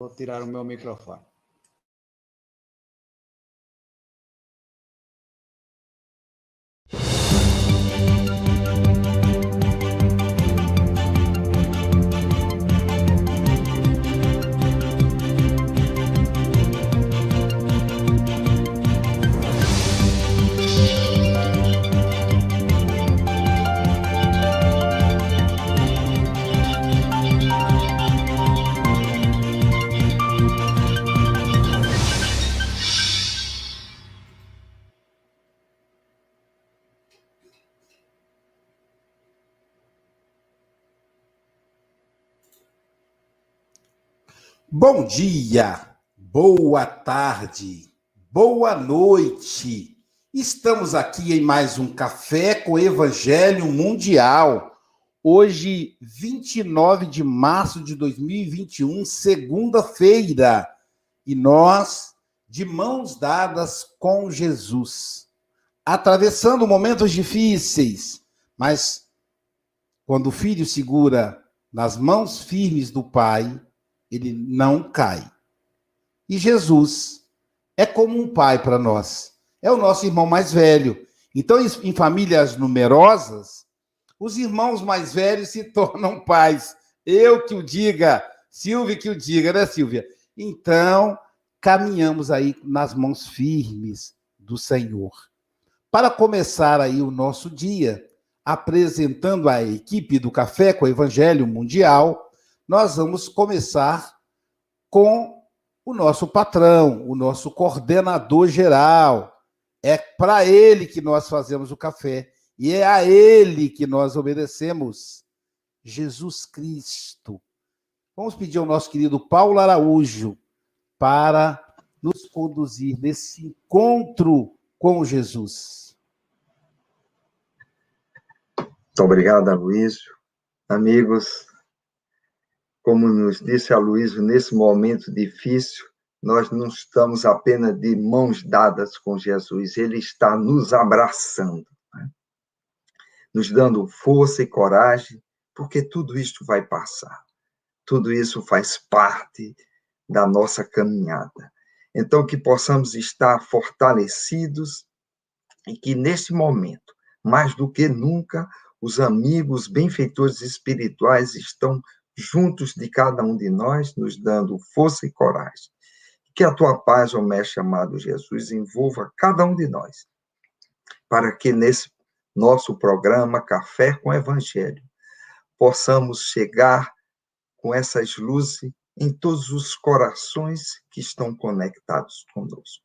Vou tirar o meu microfone. Bom dia, boa tarde, boa noite. Estamos aqui em mais um Café com Evangelho Mundial. Hoje, 29 de março de 2021, segunda-feira. E nós, de mãos dadas com Jesus, atravessando momentos difíceis, mas quando o filho segura nas mãos firmes do Pai, ele não cai. E Jesus é como um pai para nós. É o nosso irmão mais velho. Então, em famílias numerosas, os irmãos mais velhos se tornam pais. Eu que o diga, Silvia que o diga, né, Silvia? Então, caminhamos aí nas mãos firmes do Senhor. Para começar aí o nosso dia, apresentando a equipe do Café com o Evangelho Mundial, nós vamos começar com o nosso patrão, o nosso coordenador geral. É para ele que nós fazemos o café e é a ele que nós obedecemos. Jesus Cristo. Vamos pedir ao nosso querido Paulo Araújo para nos conduzir nesse encontro com Jesus. Muito obrigado, Aloysio. Amigos, como nos disse a Luísa, nesse momento difícil, nós não estamos apenas de mãos dadas com Jesus, ele está nos abraçando, né? nos dando força e coragem, porque tudo isso vai passar. Tudo isso faz parte da nossa caminhada. Então, que possamos estar fortalecidos e que, nesse momento, mais do que nunca, os amigos benfeitores espirituais estão juntos de cada um de nós, nos dando força e coragem. Que a tua paz, ó Mestre amado Jesus, envolva cada um de nós, para que nesse nosso programa Café com Evangelho possamos chegar com essas luzes em todos os corações que estão conectados conosco.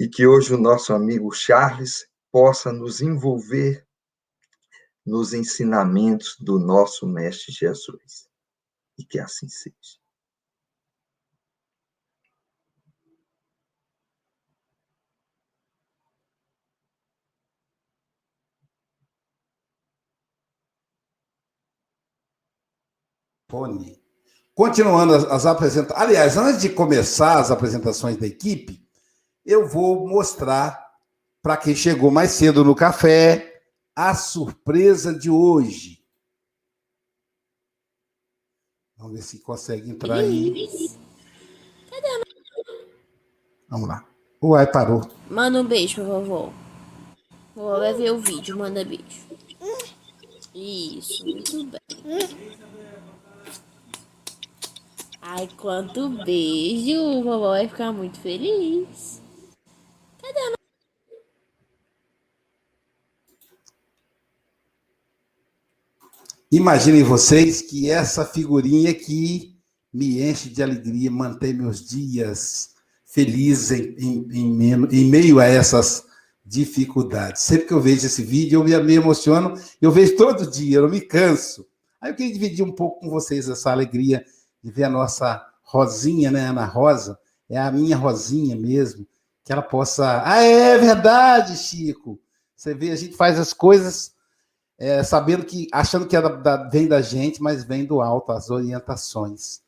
E que hoje o nosso amigo Charles possa nos envolver nos ensinamentos do nosso Mestre Jesus. E que assim seja. Continuando as apresentações. Aliás, antes de começar as apresentações da equipe, eu vou mostrar para quem chegou mais cedo no café a surpresa de hoje. Vamos ver se consegue entrar aí. Cadê. Vamos lá. Uai, parou. Manda um beijo pra vovó. Vai ver o vídeo, manda beijo. Isso, muito bem. Ai, quanto beijo! Vovó vai ficar muito feliz. Cadê a Imaginem vocês que essa figurinha que me enche de alegria, mantém meus dias felizes em, em, em, em, meio a essas dificuldades. Sempre que eu vejo esse vídeo, eu me, emociono, eu vejo todo dia, eu não me canso. Aí eu queria dividir um pouco com vocês essa alegria de ver a nossa Rosinha, né, Ana Rosa, é a minha Rosinha mesmo, que ela possa. Ah, é verdade, Chico. Você vê, a gente faz as coisas é, sabendo que, achando que é da, vem da gente, mas vem do alto, as orientações.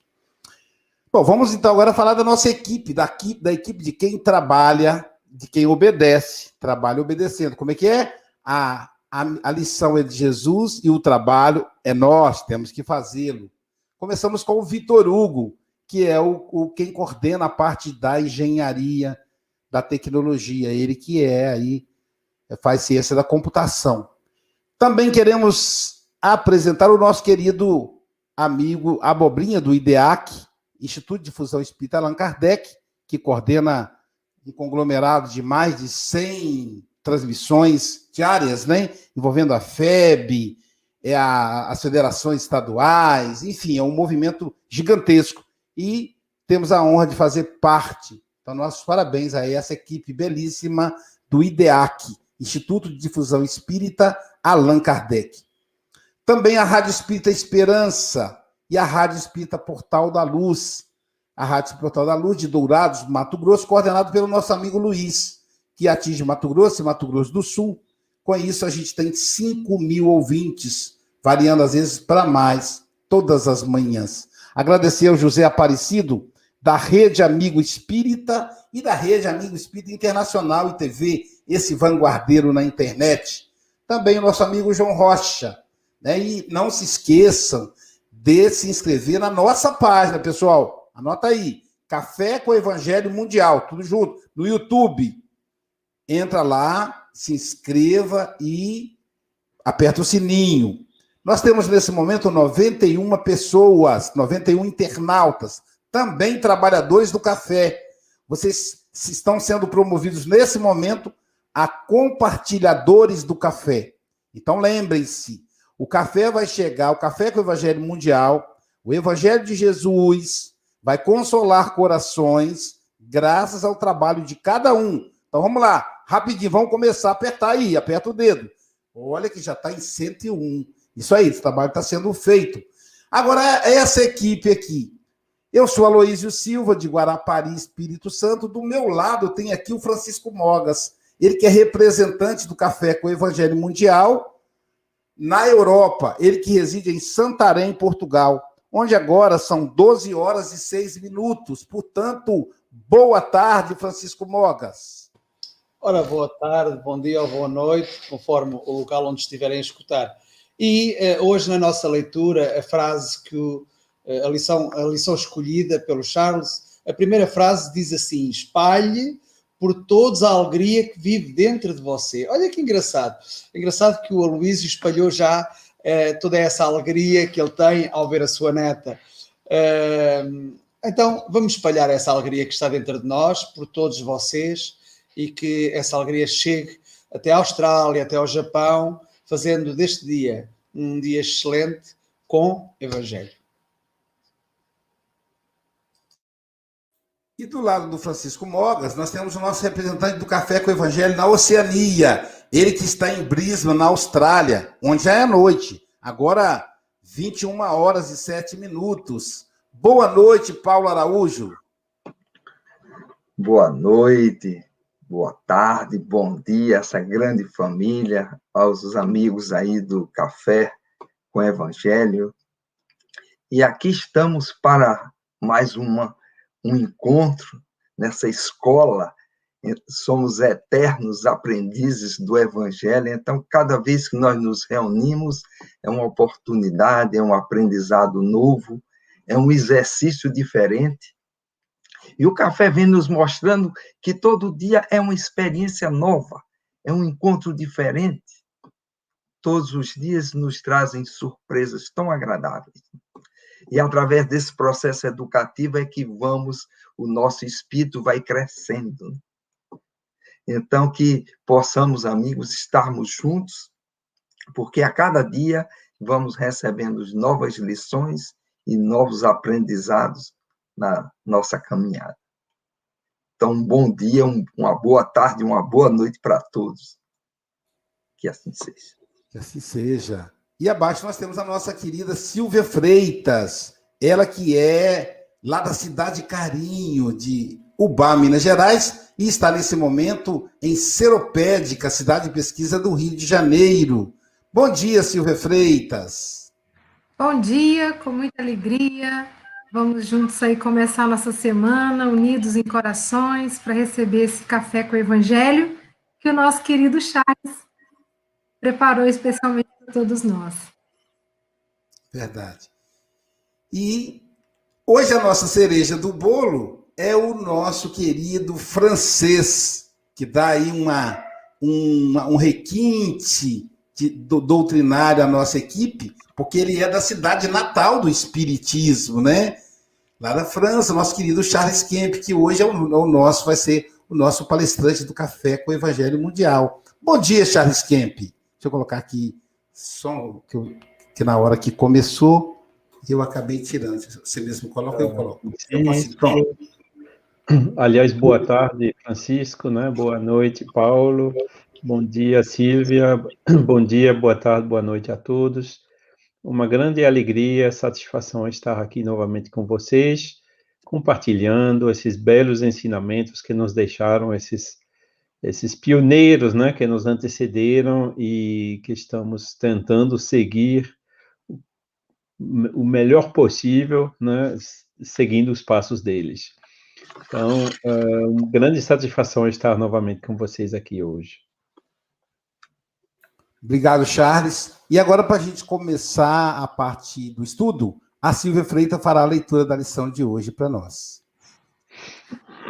Bom, vamos então agora falar da nossa equipe, da, da equipe de quem trabalha, de quem obedece, trabalha obedecendo. Como é que é? A, a, a lição é de Jesus e o trabalho é nós, temos que fazê-lo. Começamos com o Vitor Hugo, que é o, o, quem coordena a parte da engenharia, da tecnologia, ele que é aí, faz ciência da computação. Também queremos apresentar o nosso querido amigo Abobrinha, do IDEAC, Instituto de Difusão Espírita Allan Kardec, que coordena um conglomerado de mais de 100 transmissões diárias, né? envolvendo a FEB, é a, as federações estaduais, enfim, é um movimento gigantesco. E temos a honra de fazer parte. Então, nossos parabéns a essa equipe belíssima do IDEAC, Instituto de Difusão Espírita Allan Kardec. Também a Rádio Espírita Esperança e a Rádio Espírita Portal da Luz. A Rádio Portal da Luz de Dourados, Mato Grosso, coordenado pelo nosso amigo Luiz, que atinge Mato Grosso e Mato Grosso do Sul. Com isso, a gente tem 5 mil ouvintes, variando às vezes para mais, todas as manhãs. Agradecer ao José Aparecido, da Rede Amigo Espírita e da Rede Amigo Espírita Internacional e TV, esse vanguardeiro na internet. Também o nosso amigo João Rocha. Né? E não se esqueçam de se inscrever na nossa página, pessoal. Anota aí. Café com Evangelho Mundial, tudo junto, no YouTube. Entra lá, se inscreva e aperta o sininho. Nós temos nesse momento 91 pessoas, 91 internautas, também trabalhadores do café. Vocês estão sendo promovidos nesse momento a compartilhadores do café. Então lembrem-se, o café vai chegar, o café com o Evangelho Mundial, o Evangelho de Jesus vai consolar corações graças ao trabalho de cada um. Então vamos lá, rapidinho, vamos começar a apertar aí, aperta o dedo. Olha que já está em 101. Isso aí, esse trabalho está sendo feito. Agora, essa equipe aqui. Eu sou Aloísio Silva, de Guarapari, Espírito Santo. Do meu lado tem aqui o Francisco Mogas, ele que é representante do Café com o Evangelho Mundial na Europa, ele que reside em Santarém, Portugal, onde agora são 12 horas e 6 minutos. Portanto, boa tarde, Francisco Mogas. Ora, boa tarde, bom dia ou boa noite, conforme o local onde estiverem a escutar. E eh, hoje, na nossa leitura, a frase que o, eh, a, lição, a lição escolhida pelo Charles, a primeira frase diz assim: espalhe por todos a alegria que vive dentro de você. Olha que engraçado. Engraçado que o Aloysio espalhou já eh, toda essa alegria que ele tem ao ver a sua neta. Uh, então, vamos espalhar essa alegria que está dentro de nós por todos vocês e que essa alegria chegue até a Austrália, até ao Japão, fazendo deste dia um dia excelente com Evangelho. E do lado do Francisco Mogas, nós temos o nosso representante do Café com o Evangelho na Oceania. Ele que está em Brisbane, na Austrália, onde já é noite. Agora, 21 horas e 7 minutos. Boa noite, Paulo Araújo. Boa noite, boa tarde, bom dia, essa grande família, aos amigos aí do Café com Evangelho. E aqui estamos para mais uma um encontro nessa escola. Somos eternos aprendizes do Evangelho, então, cada vez que nós nos reunimos, é uma oportunidade, é um aprendizado novo, é um exercício diferente. E o café vem nos mostrando que todo dia é uma experiência nova, é um encontro diferente. Todos os dias nos trazem surpresas tão agradáveis. E através desse processo educativo é que vamos, o nosso espírito vai crescendo. Então, que possamos, amigos, estarmos juntos, porque a cada dia vamos recebendo novas lições e novos aprendizados na nossa caminhada. Então, um bom dia, um, uma boa tarde, uma boa noite para todos. Que assim seja. Que assim seja. E abaixo nós temos a nossa querida Silvia Freitas, ela que é lá da cidade Carinho, de Ubá, Minas Gerais, e está nesse momento em Seropédica, cidade de pesquisa do Rio de Janeiro. Bom dia, Silvia Freitas. Bom dia, com muita alegria. Vamos juntos aí começar nossa semana, unidos em corações, para receber esse café com o Evangelho que o nosso querido Charles preparou especialmente todos nós. Verdade. E hoje a nossa cereja do bolo é o nosso querido francês, que dá aí uma, uma um requinte de, do, doutrinário à nossa equipe, porque ele é da cidade natal do Espiritismo, né? Lá da França, nosso querido Charles Kemp, que hoje é o, é o nosso, vai ser o nosso palestrante do Café com o Evangelho Mundial. Bom dia, Charles Kemp. Deixa eu colocar aqui som que, eu, que na hora que começou eu acabei tirando. Você mesmo coloca, eu coloco. Eu Aliás, boa tarde, Francisco, né? Boa noite, Paulo. Bom dia, Silvia. Bom dia, boa tarde, boa noite a todos. Uma grande alegria, satisfação estar aqui novamente com vocês, compartilhando esses belos ensinamentos que nos deixaram esses esses pioneiros, né, que nos antecederam e que estamos tentando seguir o melhor possível, né, seguindo os passos deles. Então, é uma grande satisfação estar novamente com vocês aqui hoje. Obrigado, Charles. E agora, para a gente começar a parte do estudo, a Silvia Freitas fará a leitura da lição de hoje para nós.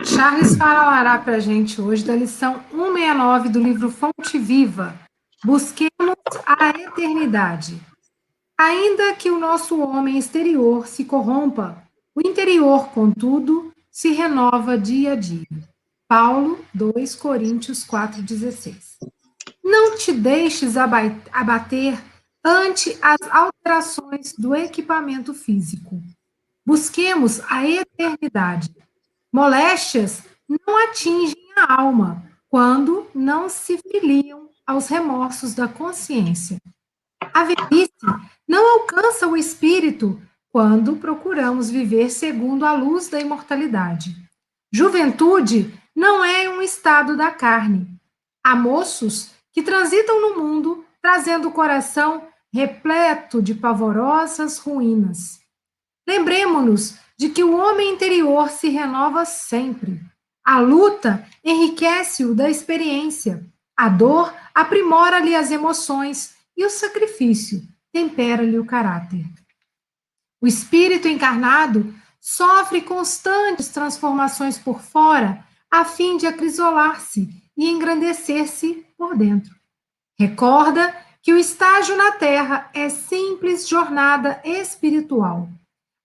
Charles falará para a gente hoje da lição 169 do livro Fonte Viva. Busquemos a eternidade. Ainda que o nosso homem exterior se corrompa, o interior, contudo, se renova dia a dia. Paulo 2 Coríntios 4,16. Não te deixes abater ante as alterações do equipamento físico. Busquemos a eternidade. Moléstias não atingem a alma quando não se filiam aos remorsos da consciência. A velhice não alcança o espírito quando procuramos viver segundo a luz da imortalidade. Juventude não é um estado da carne. Há moços que transitam no mundo trazendo o coração repleto de pavorosas ruínas. Lembremos-nos de que o homem interior se renova sempre. A luta enriquece-o da experiência. A dor aprimora-lhe as emoções e o sacrifício tempera-lhe o caráter. O espírito encarnado sofre constantes transformações por fora a fim de acrisolar-se e engrandecer-se por dentro. Recorda que o estágio na Terra é simples jornada espiritual.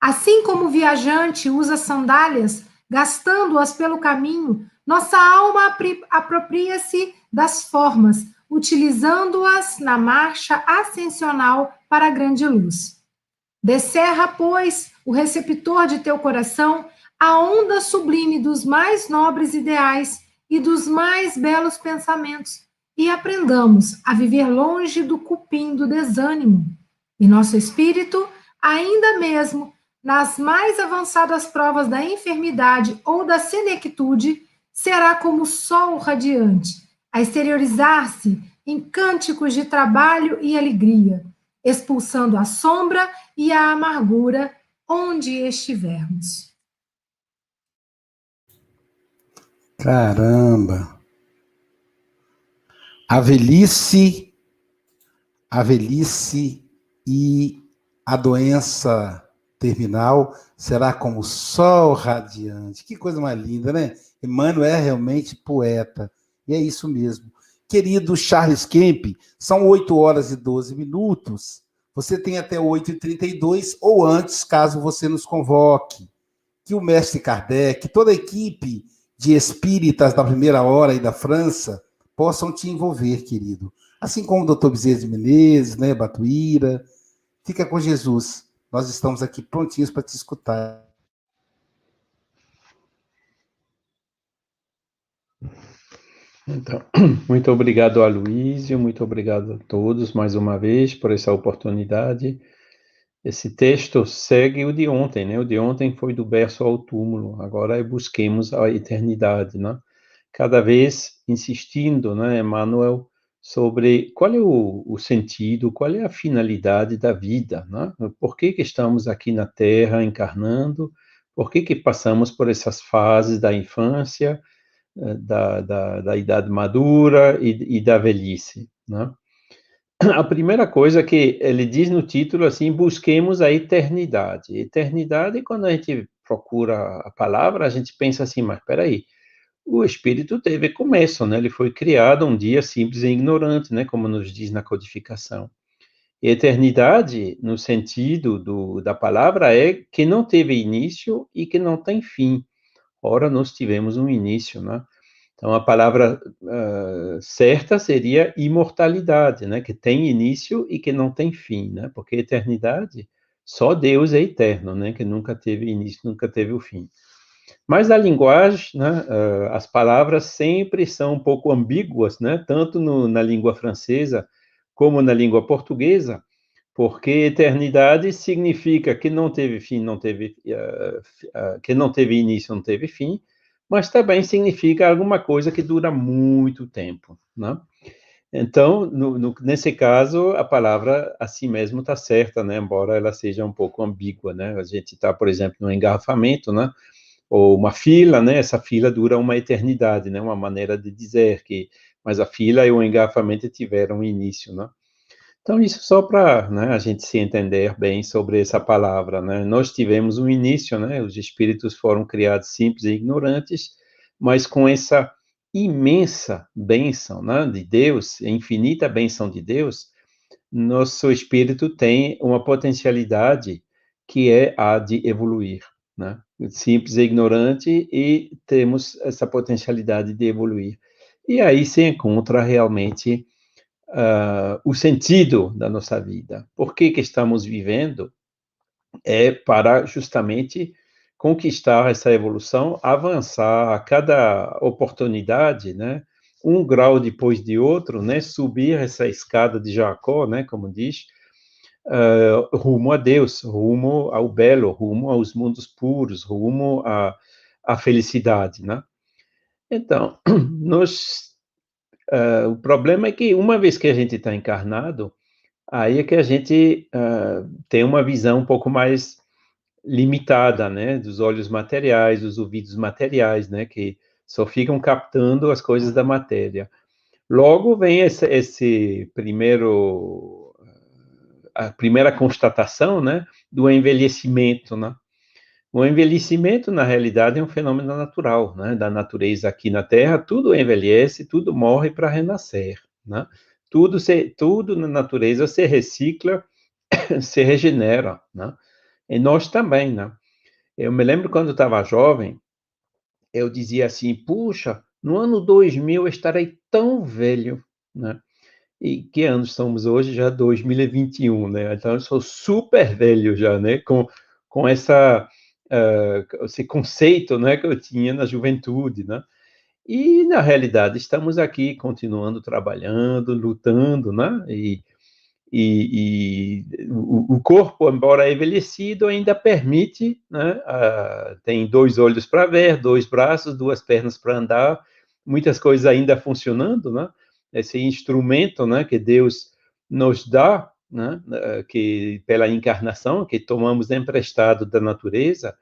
Assim como o viajante usa sandálias, gastando-as pelo caminho, nossa alma apropria-se das formas, utilizando-as na marcha ascensional para a grande luz. Descerra, pois, o receptor de teu coração a onda sublime dos mais nobres ideais e dos mais belos pensamentos, e aprendamos a viver longe do cupim do desânimo. E nosso espírito, ainda mesmo nas mais avançadas provas da enfermidade ou da senectude, será como sol radiante, a exteriorizar-se em cânticos de trabalho e alegria, expulsando a sombra e a amargura onde estivermos. Caramba! A velhice, a velhice e a doença terminal será como o sol radiante. Que coisa mais linda, né? Emmanuel é realmente poeta. E é isso mesmo. Querido Charles Kemp, são 8 horas e 12 minutos. Você tem até 8h32 ou antes, caso você nos convoque. Que o mestre Kardec, toda a equipe de espíritas da primeira hora e da França possam te envolver, querido. Assim como o doutor Bezerra de Menezes, né, Batuíra. Fica com Jesus. Nós estamos aqui prontinhos para te escutar. Então, muito obrigado a muito obrigado a todos mais uma vez por essa oportunidade. Esse texto segue o de ontem, né? O de ontem foi do berço ao túmulo, agora é busquemos a eternidade, né? Cada vez insistindo, né, Emmanuel, sobre qual é o, o, sentido, qual é a finalidade da vida, né? Por que, que estamos aqui na Terra encarnando? Por que, que passamos por essas fases da infância, eh, da, da, da idade madura e, e da velhice, né? a primeira coisa que ele diz no título, assim, busquemos a eternidade. Eternidade, quando a gente procura a palavra, a gente pensa assim, mas peraí, o espírito teve começo, né? Ele foi criado um dia simples e ignorante, né? Como nos diz na codificação. E eternidade, no sentido do, da palavra, é que não teve início e que não tem fim. Ora, nós tivemos um início, né? Então, a palavra uh, certa seria imortalidade, né? Que tem início e que não tem fim, né? Porque eternidade, só Deus é eterno, né? Que nunca teve início, nunca teve o fim. Mas a linguagem, né? Uh, as palavras sempre são um pouco ambíguas, né? Tanto no, na língua francesa como na língua portuguesa, porque eternidade significa que não teve fim, não teve, uh, que não teve início, não teve fim, mas também significa alguma coisa que dura muito tempo, né? Então, no, no, nesse caso, a palavra assim mesmo está certa, né? Embora ela seja um pouco ambígua, né? A gente está, por exemplo, no engarrafamento, né? Ou uma fila, né? Essa fila dura uma eternidade, né? Uma maneira de dizer que, mas a fila e o engarrafamento tiveram início, né? Então, isso só para né, a gente se entender bem sobre essa palavra. Né? Nós tivemos um início, né? os espíritos foram criados simples e ignorantes, mas com essa imensa bênção né, de Deus, infinita bênção de Deus, nosso espírito tem uma potencialidade que é a de evoluir. Né? Simples e ignorante, e temos essa potencialidade de evoluir. E aí se encontra realmente uh, o sentido da nossa vida. Por que, que estamos vivendo? É para justamente conquistar essa evolução, avançar a cada oportunidade, né? Um grau depois de outro, né? Subir essa escada de Jacó, né? Como diz, uh, rumo a Deus, rumo ao belo, rumo aos mundos puros, rumo à, à felicidade, né? Então, nós Uh, o problema é que uma vez que a gente está encarnado, aí é que a gente uh, tem uma visão um pouco mais limitada, né, dos olhos materiais, dos ouvidos materiais, né, que só ficam captando as coisas da matéria. Logo vem esse, esse primeiro a primeira constatação, né, do envelhecimento, né? O envelhecimento, na realidade, é um fenômeno natural, né? Da natureza aqui na Terra, tudo envelhece, tudo morre para renascer, né? Tudo, se, tudo na natureza se recicla, se regenera, né? E nós também, né? Eu me lembro quando estava jovem, eu dizia assim, puxa, no ano 2000 eu estarei tão velho, né? E que anos estamos hoje? Já 2021, né? Então eu sou super velho já, né? Com, com essa uh, esse conceito né, que eu tinha na juventude, né? E, na realidade, estamos aqui continuando trabalhando, lutando, né? E, e, e o, o, corpo, embora envelhecido, ainda permite, né? Tem dois olhos para ver, dois braços, duas pernas para andar, muitas coisas ainda funcionando, né? Esse instrumento, né, que Deus nos dá né, eh, que pela encarnação que tomamos emprestado da natureza,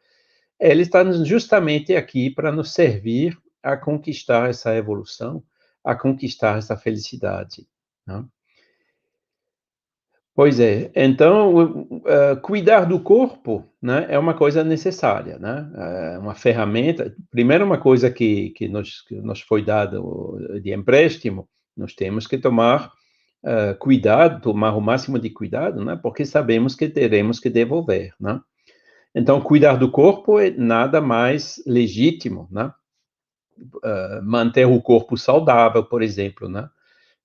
ele está justamente aqui para nos servir a conquistar essa evolução, a conquistar essa felicidade. Né? Pois é, então, uh, cuidar do corpo né, é uma coisa necessária, né? É uma ferramenta. Primeiro, uma coisa que, que, nos, que nos foi dado de empréstimo, nós temos que tomar uh, cuidado, tomar o máximo de cuidado, né? Porque sabemos que teremos que devolver, né? Então, cuidar do corpo é nada mais legítimo, né? Uh, manter o corpo saudável, por exemplo, né?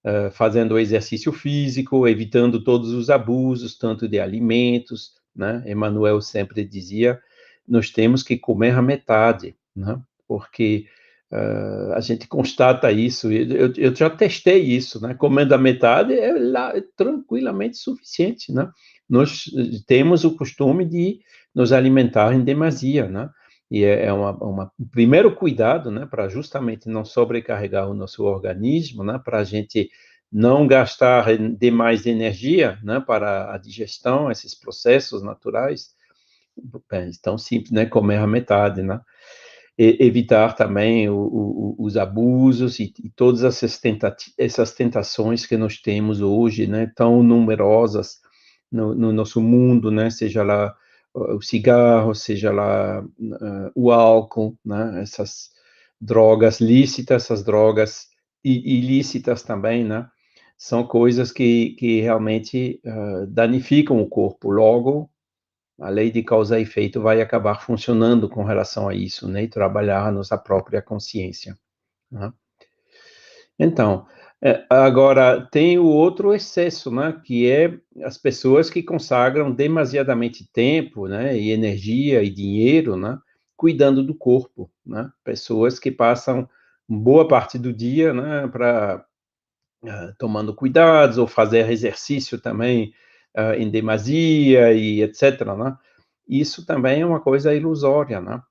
Uh, fazendo exercício físico, evitando todos os abusos, tanto de alimentos, né? Emmanuel sempre dizia, nós temos que comer a metade, né? Porque Uh, a gente constata isso, eu, eu, já testei isso, né? Comendo a metade é, lá, é tranquilamente suficiente, né? Nós temos o costume de nos alimentar em demasia, né? E é, é uma, uma primeiro cuidado, né? Para justamente não sobrecarregar o nosso organismo, né? Para a gente não gastar demais energia, né? Para a digestão, esses processos naturais. Bem, tão simples, né? Comer a metade, né? Evitar também o, o, os abusos e, e todas essas, essas, tentações que nós temos hoje, né, tão numerosas no, no nosso mundo, né, seja lá o cigarro, seja lá uh, o álcool, né, essas drogas lícitas, essas drogas ilícitas também, né, são coisas que, que realmente uh, danificam o corpo. Logo, a lei de causa e efeito vai acabar funcionando com relação a isso, né? E trabalhar a nossa própria consciência. Né? Então, é, agora tem o outro excesso, né? Que é as pessoas que consagram demasiadamente tempo, né? E energia e dinheiro, né? Cuidando do corpo, né? Pessoas que passam boa parte do dia, né? Para uh, ah, tomando cuidados ou fazer exercício também uh, em demasia e etc. Né? Isso também é uma coisa ilusória, né?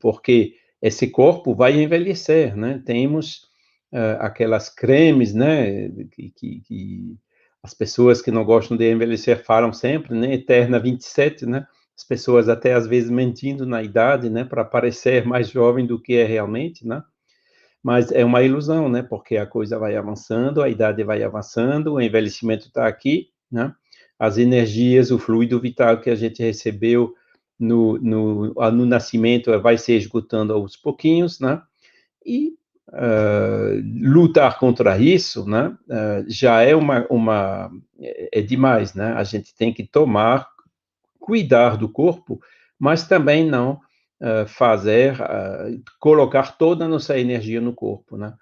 porque esse corpo vai envelhecer, né? Temos uh, aquelas cremes, né? Que, que, que, as pessoas que não gostam de envelhecer falam sempre, né? Eterna 27, né? As pessoas até às vezes mentindo na idade, né? Para parecer mais jovem do que é realmente, né? Mas é uma ilusão, né? Porque a coisa vai avançando, a idade vai avançando, o envelhecimento está aqui, né? As energias, o fluido vital que a gente recebeu no, no, no nascimento vai se esgotando aos pouquinhos, né? E uh, lutar contra isso, né? Uh, já é uma, uma é demais, né? A gente tem que tomar, cuidar do corpo, mas também não uh, fazer, colocar toda a nossa energia no corpo, né?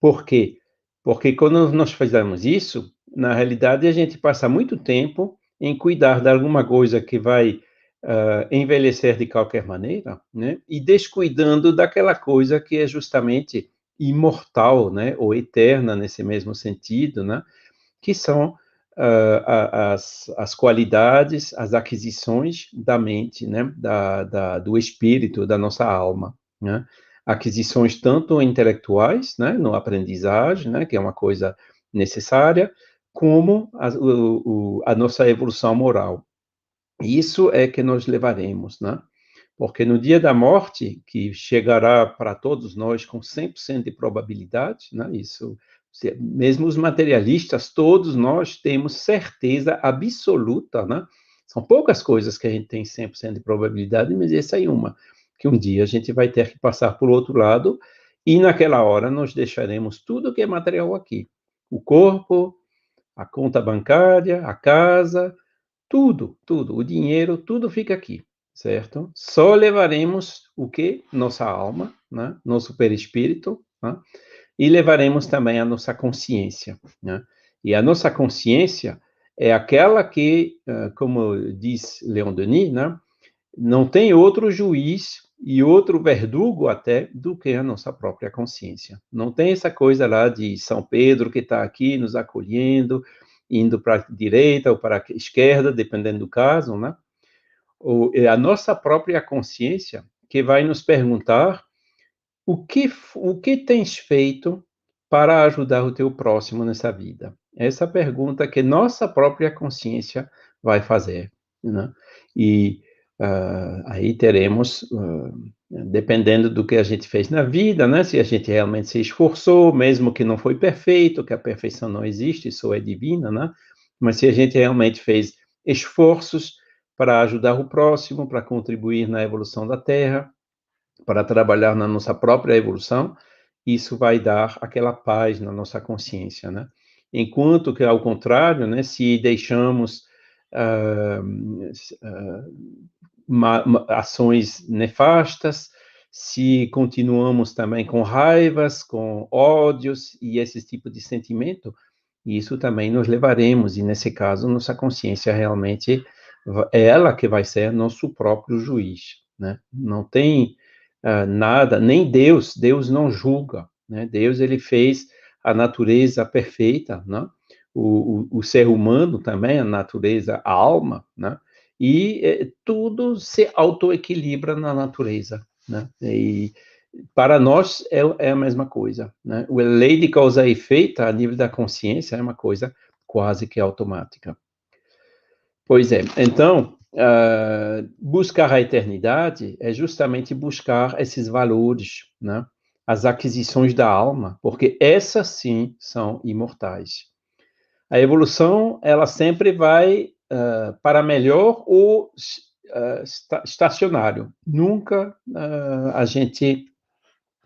Por quê? Porque quando nós fazemos isso, na realidade, a gente passa muito tempo em cuidar de alguma coisa que vai uh, envelhecer de qualquer maneira, né? E descuidando daquela coisa que é justamente imortal, né? Ou eterna nesse mesmo sentido, né? Que são uh, as, as qualidades, as aquisições da mente, né? Da, da, do espírito, da nossa alma, né? Aquisições tanto intelectuais, né? No aprendizagem, né? Que é uma coisa necessária, como a, o, a nossa evolução moral. Isso é que nós levaremos, né? Porque no dia da morte, que chegará para todos nós com 100% de probabilidade, né? Isso, mesmo os materialistas, todos nós temos certeza absoluta, né? São poucas coisas que a gente tem 100% de probabilidade, mas essa é uma, que um dia a gente vai ter que passar por outro lado, e naquela hora nós deixaremos tudo que é material aqui. O corpo, a conta bancária, a casa, tudo, tudo, o dinheiro, tudo fica aqui, certo? Só levaremos o que? Nossa alma, né? nosso perispírito, né? e levaremos também a nossa consciência. Né? E a nossa consciência é aquela que, como diz Leon Denis, né? não tem outro juiz e outro verdugo até do que a nossa própria consciência. Não tem essa coisa lá de São Pedro que está aqui nos acolhendo, indo para a direita ou para a esquerda, dependendo do caso, né? Ou é a nossa própria consciência que vai nos perguntar o que o que tens feito para ajudar o teu próximo nessa vida. Essa pergunta que nossa própria consciência vai fazer, né? E Uh, aí teremos, uh, dependendo do que a gente fez na vida, né? Se a gente realmente se esforçou, mesmo que não foi perfeito, que a perfeição não existe, só é divina, né? Mas se a gente realmente fez esforços para ajudar o próximo, para contribuir na evolução da Terra, para trabalhar na nossa própria evolução, isso vai dar aquela paz na nossa consciência, né? Enquanto que, ao contrário, né, se deixamos uh, ações nefastas, se continuamos também com raivas, com ódios e esse tipo de sentimento, isso também nos levaremos, e nesse caso, nossa consciência realmente é ela que vai ser nosso próprio juiz, né? Não tem uh, nada, nem Deus, Deus não julga, né? Deus, ele fez a natureza perfeita, né? O, o, o ser humano também, a natureza, a alma, né? E é, tudo se autoequilibra na natureza, né? E para nós é, é, a mesma coisa, né? A lei de causa e efeito a nível da consciência é uma coisa quase que automática. Pois é, então, uh, buscar a eternidade é justamente buscar esses valores, né? as aquisições da alma, porque essas sim são imortais. A evolução, ela sempre vai uh, para melhor ou uh, estacionário. Nunca uh, a gente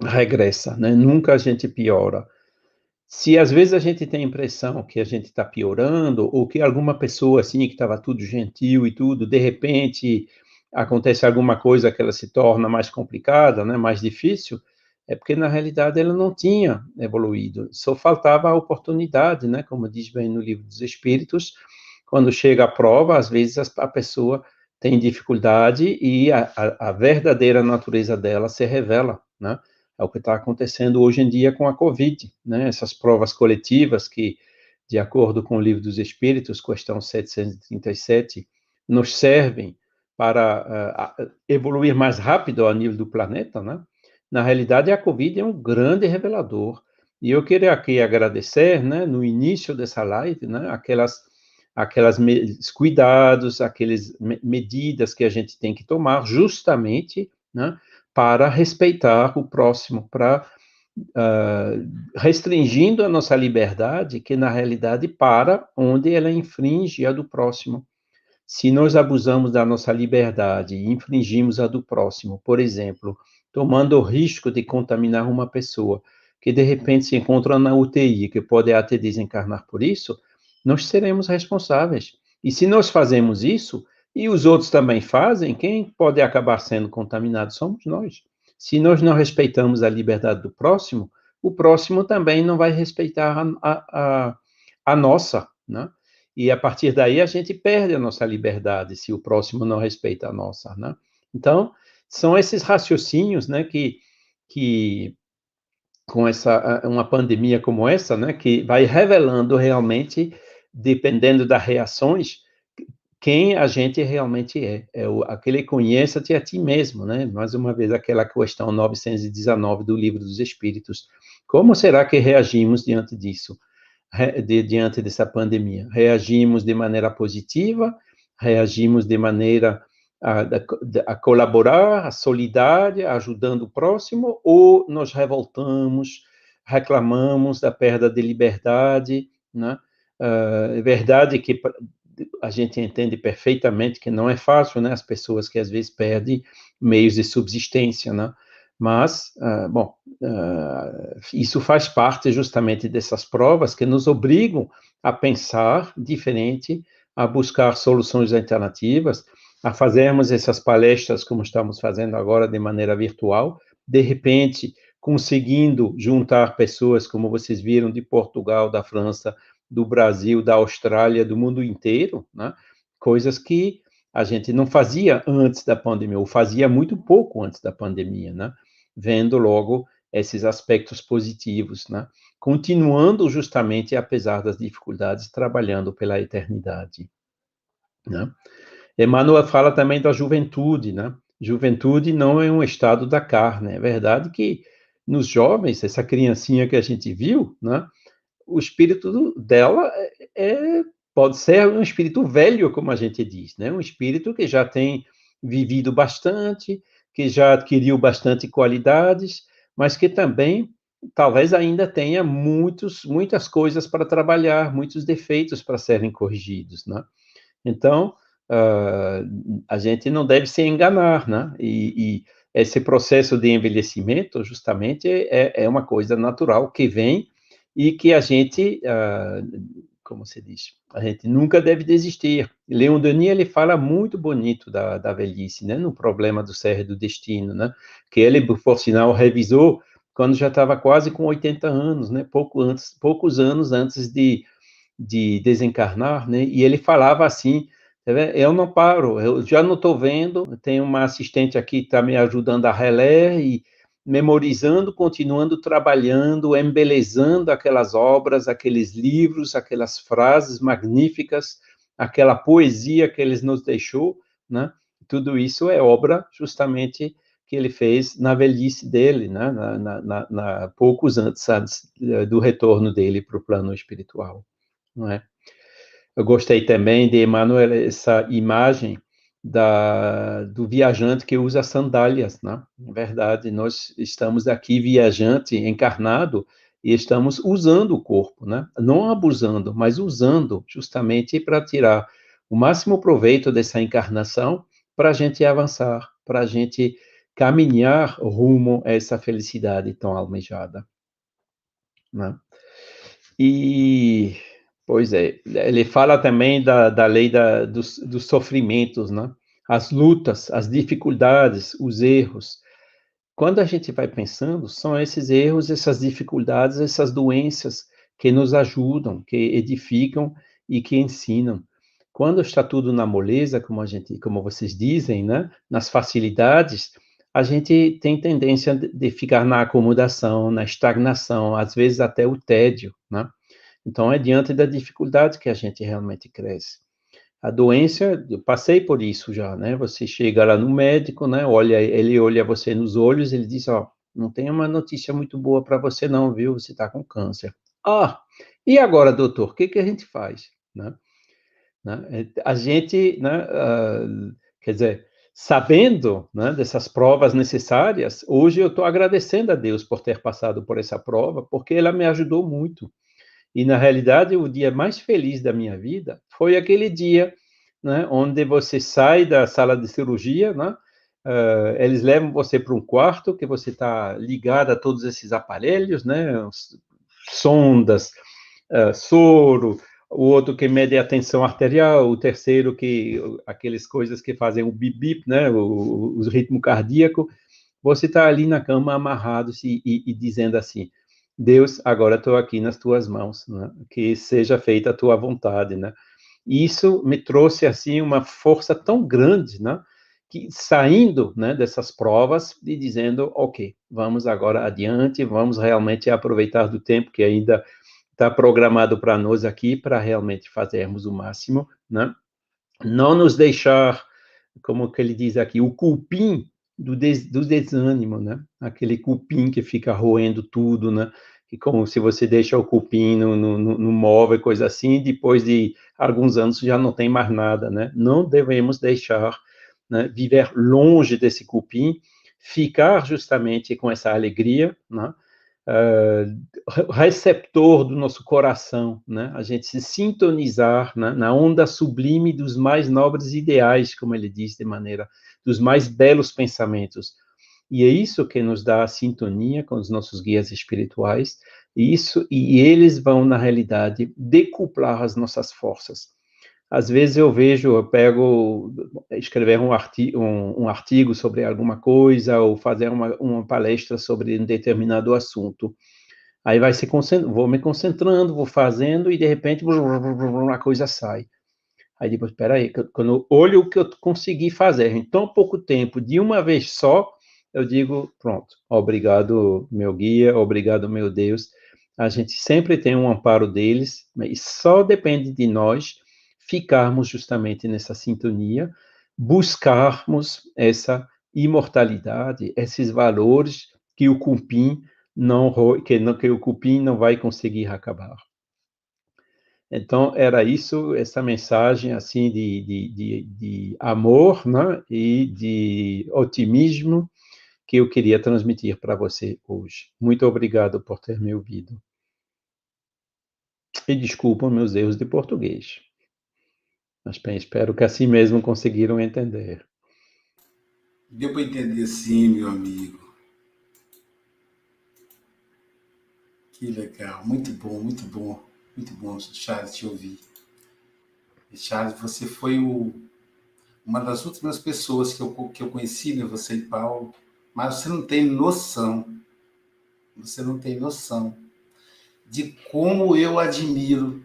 regressa, né? nunca a gente piora. Se às vezes a gente tem a impressão que a gente está piorando, ou que alguma pessoa assim, que estava tudo gentil e tudo, de repente acontece alguma coisa que ela se torna mais complicada, né? mais difícil, é porque na realidade ela não tinha evoluído, só faltava a oportunidade, né? Como diz bem no livro dos Espíritos, quando chega a prova, às vezes a pessoa tem dificuldade e a, a, a verdadeira natureza dela se revela, né? É o que está acontecendo hoje em dia com a Covid, né? Essas provas coletivas que, de acordo com o livro dos Espíritos, questão 737, nos servem para uh, evoluir mais rápido a nível do planeta, né? Na realidade, a Covid é um grande revelador. E eu queria aqui agradecer, né, no início dessa live, né, aquelas, aquelas cuidados, aquelas medidas que a gente tem que tomar justamente, né, para respeitar o próximo, para uh, restringindo a nossa liberdade, que na realidade para onde ela infringe a do próximo. Se nós abusamos da nossa liberdade e infringimos a do próximo, por exemplo, tomando o risco de contaminar uma pessoa que de repente se encontra na UTI, que pode até desencarnar por isso, nós seremos responsáveis. E se nós fazemos isso, e os outros também fazem, quem pode acabar sendo contaminado somos nós. Se nós não respeitamos a liberdade do próximo, o próximo também não vai respeitar a, a, a nossa, né? E a partir daí a gente perde a nossa liberdade se o próximo não respeita a nossa, né? Então, são esses raciocínios, né, que, que com essa uma pandemia como essa, né, que vai revelando realmente, dependendo das reações, quem a gente realmente é. É o, aquele conheça-te a ti mesmo, né? Mais uma vez aquela questão 919 do livro dos Espíritos. Como será que reagimos diante disso? de, diante dessa pandemia? Reagimos de maneira positiva? Reagimos de maneira a, a, colaborar, a solidária, ajudando o próximo, ou nós revoltamos, reclamamos da perda de liberdade, né? Uh, é verdade que a gente entende perfeitamente que não é fácil, né? As pessoas que às vezes perdem meios de subsistência, né? Mas, uh, bom, uh, isso faz parte justamente dessas provas que nos obrigam a pensar diferente, a buscar soluções alternativas, a fazermos essas palestras como estamos fazendo agora de maneira virtual, de repente conseguindo juntar pessoas, como vocês viram, de Portugal, da França, do Brasil, da Austrália, do mundo inteiro, né? coisas que a gente não fazia antes da pandemia, ou fazia muito pouco antes da pandemia, né? vendo logo esses aspectos positivos, né? continuando justamente, apesar das dificuldades, trabalhando pela eternidade. Né? Emmanuel fala também da juventude, né? Juventude não é um estado da carne. É verdade que nos jovens, essa criancinha que a gente viu, né? O espírito dela é, é, pode ser um espírito velho, como a gente diz, né? Um espírito que já tem vivido bastante, que já adquiriu bastante qualidades, mas que também talvez ainda tenha muitos, muitas coisas para trabalhar, muitos defeitos para serem corrigidos, né? Então, uh, a gente não deve se enganar, né? E, e esse processo de envelhecimento, justamente, é, é, uma coisa natural que vem e que a gente, uh, como se diz, a gente nunca deve desistir. Leon Denis, ele fala muito bonito da, da velhice, né? No problema do serro do destino, né? Que ele, por sinal, revisou quando já estava quase com 80 anos, né? Pouco antes, poucos anos antes de, de desencarnar, né? E ele falava assim, eu não paro, eu já não estou vendo. Tenho uma assistente aqui que está me ajudando a reler e memorizando, continuando trabalhando, embelezando aquelas obras, aqueles livros, aquelas frases magníficas, aquela poesia que ele nos deixou, né? Tudo isso é obra justamente que ele fez na velhice dele, né? na, na, na, na poucos antes, antes eh, do retorno dele para o plano espiritual, não é? Eu gostei também de Emmanuel, essa imagem da, do viajante que usa sandálias, né? Na verdade, nós estamos aqui viajante, encarnado, e estamos usando o corpo, né? Não abusando, mas usando justamente para tirar o máximo proveito dessa encarnação para a gente avançar, para a gente caminhar rumo a essa felicidade tão almejada. Né? E, pois é, ele fala também da, da lei da, dos, dos sofrimentos, né? as lutas, as dificuldades, os erros. Quando a gente vai pensando, são esses erros, essas dificuldades, essas doenças que nos ajudam, que edificam e que ensinam. Quando está tudo na moleza, como a gente, como vocês dizem, né, nas facilidades, a gente tem tendência de ficar na acomodação, na estagnação, às vezes até o tédio, né? Então é diante da dificuldade que a gente realmente cresce. A doença, eu passei por isso já, né? Você chega lá no médico, né? Olha, ele olha você nos olhos, ele diz, ó, não tem uma notícia muito boa para você não, viu? Você está com câncer. Ah, e agora, doutor, o que que a gente faz, né? né? A gente, né? Uh, quer dizer, sabendo né, dessas provas necessárias, hoje eu estou agradecendo a Deus por ter passado por essa prova, porque ela me ajudou muito. E, na realidade, o dia mais feliz da minha vida foi aquele dia né, onde você sai da sala de cirurgia, né, uh, eles levam você para um quarto que você está ligado a todos esses aparelhos, né, sondas, uh, soro, o outro que mede a tensão arterial, o terceiro que aquelas coisas que fazem o bip bip, né, o, o ritmo cardíaco, você está ali na cama amarrado e, e, e dizendo assim, Deus, agora estou aqui nas tuas mãos, né, que seja feita a tua vontade, né. E isso me trouxe assim uma força tão grande, né, que saindo, né, dessas provas e dizendo, ok, vamos agora adiante, vamos realmente aproveitar do tempo que ainda está programado para nós aqui, para realmente fazermos o máximo, né? Não nos deixar, como que ele diz aqui, o cupim do, des, do desânimo, né? Aquele cupim que fica roendo tudo, né? Como se você deixa o cupim no, no, no móvel, coisa assim, depois de alguns anos já não tem mais nada, né? Não devemos deixar né, viver longe desse cupim, ficar justamente com essa alegria, né? uh, receptor do nosso coração, né? A gente se sintonizar né? na onda sublime dos mais nobres ideais, como ele diz de maneira, dos mais belos pensamentos. E é isso que nos dá a sintonia com os nossos guias espirituais. E isso e eles vão na realidade decuplar as nossas forças. Às vezes eu vejo, eu pego, escrever um artigo, um, um artigo sobre alguma coisa ou fazer uma, uma palestra sobre um determinado assunto. Aí vai se vou me concentrando, vou fazendo e de repente a coisa sai. Aí depois, espera aí, quando eu olho o que eu consegui fazer em tão pouco tempo, de uma vez só, eu digo, pronto, obrigado meu guia, obrigado meu Deus. A gente sempre tem um amparo deles, mas só depende de nós ficarmos justamente nessa sintonia, buscarmos essa imortalidade, esses valores que o cupim não que, não, que o cupim não vai conseguir acabar. Então era isso, essa mensagem assim de, de, de, de amor, né, e de otimismo que eu queria transmitir para você hoje. Muito obrigado por ter me ouvido. E desculpa meus erros de português. Mas bem, espero que assim mesmo conseguiram entender. Deu para entender sim, meu amigo. Que legal, muito bom, muito bom, muito bom, Charles, te ouvir. Charles, você foi o, uma das últimas pessoas que eu, que eu conheci, né, você e Paulo, mas você não tem noção, você não tem noção de como eu admiro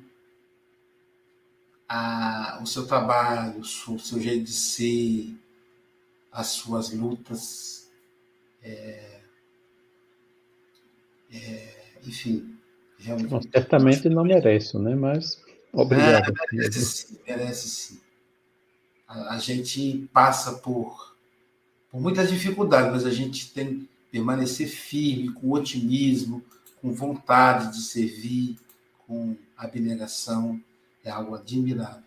a, o seu trabalho, o seu, jeito de ser, as suas lutas, é, é, enfim. Realmente... Bom, certamente não mereço, né? Mas obrigado. É, merece sim, merece sim. A, a, gente passa por, por muitas dificuldades, mas a gente tem que permanecer firme, com otimismo, com vontade de servir, com abnegação é algo admirável.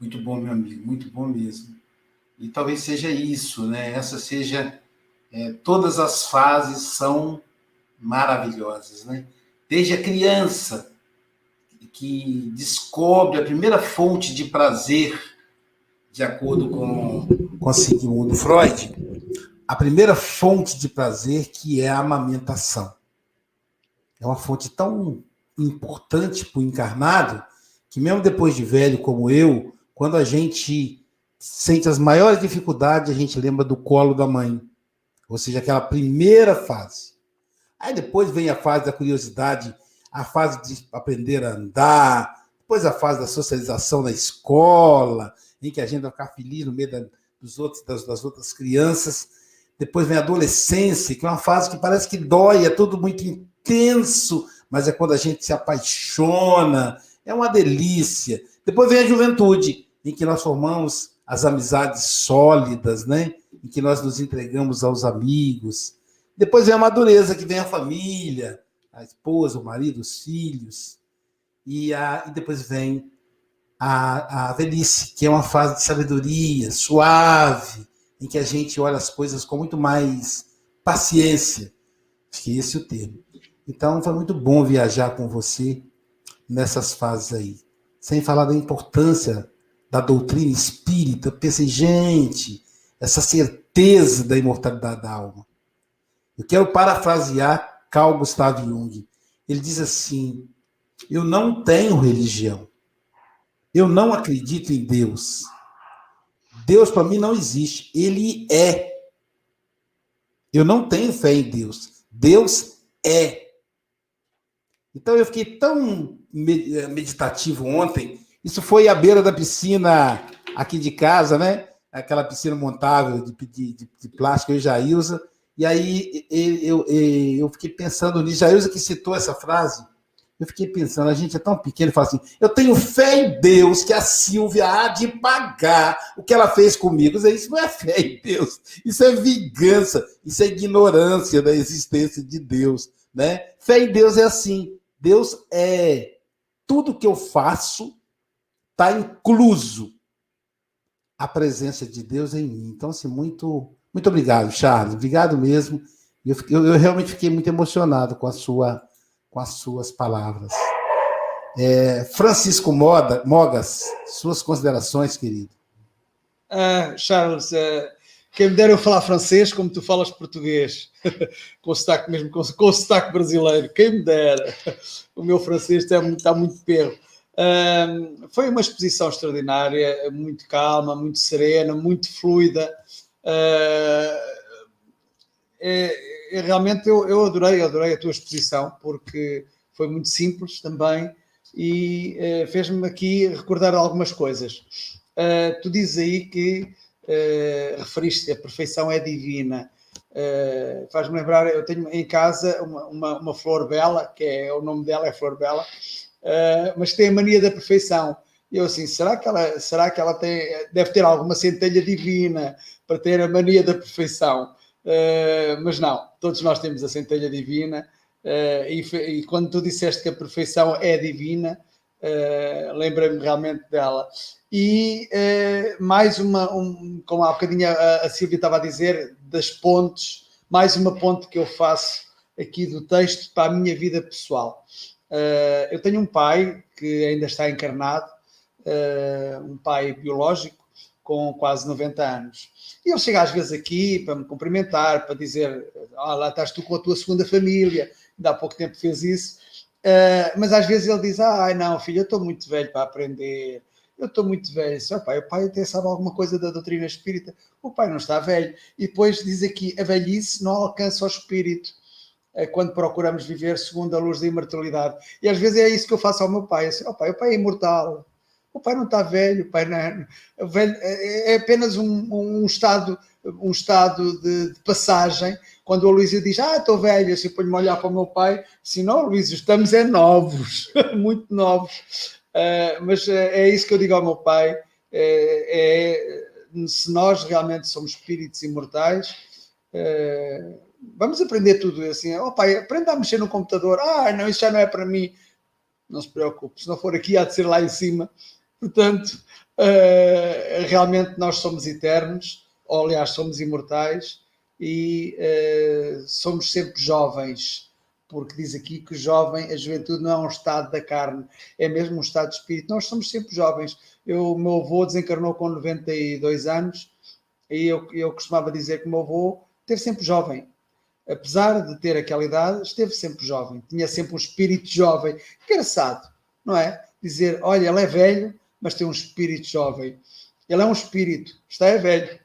Muito bom, meu amigo, muito bom mesmo. E talvez seja isso, né? Essa seja. É, todas as fases são maravilhosas, né? Desde a criança, que descobre a primeira fonte de prazer, de acordo com, com Sigmund Freud, a primeira fonte de prazer que é a amamentação. É uma fonte tão importante para o encarnado que, mesmo depois de velho como eu, quando a gente sente as maiores dificuldades, a gente lembra do colo da mãe. Ou seja, aquela primeira fase. Aí depois vem a fase da curiosidade, a fase de aprender a andar, depois a fase da socialização na escola, em que a gente vai ficar feliz no meio da, dos outros, das, das outras crianças. Depois vem a adolescência, que é uma fase que parece que dói, é tudo muito intenso, mas é quando a gente se apaixona, é uma delícia. Depois vem a juventude, em que nós formamos as amizades sólidas, né? Em que nós nos entregamos aos amigos. Depois vem a madureza, que vem a família, a esposa, o marido, os filhos. E, a, e depois vem a, a velhice, que é uma fase de sabedoria, suave, em que a gente olha as coisas com muito mais paciência. Acho que esse é o termo. Então, foi muito bom viajar com você nessas fases aí. Sem falar da importância da doutrina espírita. Pensei, gente, essa certeza da imortalidade da alma. Eu quero parafrasear Carl Gustav Jung. Ele diz assim: Eu não tenho religião. Eu não acredito em Deus. Deus para mim não existe. Ele é. Eu não tenho fé em Deus. Deus é. Então eu fiquei tão eh, meditativo ontem. Isso foi à beira da piscina aqui de casa, né? Aquela piscina montável de, de, de, de plástico, eu e Jailza. E aí eu, eu, eu fiquei pensando nisso. Jailza que citou essa frase. Eu fiquei pensando, a gente é tão pequeno, fala assim, eu tenho fé em Deus que a Silvia há de pagar o que ela fez comigo. Isso não é fé em Deus, isso é vingança, isso é ignorância da existência de Deus. Né? Fé em Deus é assim, Deus é tudo que eu faço está incluso a presença de Deus em mim. Então, assim, muito, muito obrigado, Charles. Obrigado mesmo. Eu, eu, eu realmente fiquei muito emocionado com a sua, com as suas palavras. É, Francisco Moda, Mogas, suas considerações, querido. Ah, Charles, uh, quem me dera eu falar francês como tu falas português, com o sotaque mesmo, com, com o sotaque brasileiro, quem me dera. O meu francês está muito, está muito perro. Um, foi uma exposição extraordinária, muito calma, muito serena, muito fluida. É, é, realmente eu, eu adorei, adorei a tua exposição, porque foi muito simples também e uh, fez-me aqui recordar algumas coisas. Uh, tu dizes aí que uh, referiste, a perfeição é divina. Uh, Faz-me lembrar, eu tenho em casa uma, uma, uma, flor bela, que é o nome dela é Flor Bela, mas tem a mania da perfeição. E eu assim, será que ela, será que ela tem, deve ter alguma centelha divina para ter a mania da perfeição? Uh, mas não, todos nós temos a centelha divina. E, e, quando tu disseste que a perfeição é divina, lembrei-me realmente dela. E uh, mais uma, um, como há bocadinho a, a Silvia estava a dizer, das pontes, mais uma ponte que eu faço aqui do texto para a minha vida pessoal. Uh, eu tenho um pai que ainda está encarnado, uh, um pai biológico, com quase 90 anos. E ele chega às vezes aqui para me cumprimentar, para dizer: ah, lá estás tu com a tua segunda família, ainda há pouco tempo fez isso. Uh, mas às vezes ele diz: ah, não, filho, eu estou muito velho para aprender, eu estou muito velho. Seu pai, o pai até sabe alguma coisa da doutrina espírita. O pai não está velho. E depois diz aqui: a velhice não alcança o espírito é quando procuramos viver segundo a luz da imortalidade. E às vezes é isso que eu faço ao meu pai. Assim, oh, pai o pai é imortal. O pai não está velho, o pai não é, velho, é, é apenas um, um, estado, um estado de, de passagem. Quando o Luísio diz, ah, estou velho, assim, ponho-me a olhar para o meu pai, assim, não, Luísio, estamos é novos, muito novos. Uh, mas uh, é isso que eu digo ao meu pai: uh, é, se nós realmente somos espíritos imortais, vamos aprender tudo assim. Oh pai, aprenda a mexer no computador. Ah, não, isso já não é para mim. Não se preocupe, se não for aqui, há de ser lá em cima. Portanto, uh, realmente nós somos eternos, ou aliás, somos imortais e uh, somos sempre jovens, porque diz aqui que jovem, a juventude não é um estado da carne, é mesmo um estado de espírito. Nós somos sempre jovens. Eu, o meu avô desencarnou com 92 anos e eu, eu costumava dizer que o meu avô esteve sempre jovem. Apesar de ter aquela idade, esteve sempre jovem. Tinha sempre um espírito jovem. Engraçado, não é? Dizer, olha, ele é velho, mas tem um espírito jovem. Ele é um espírito, está é velho,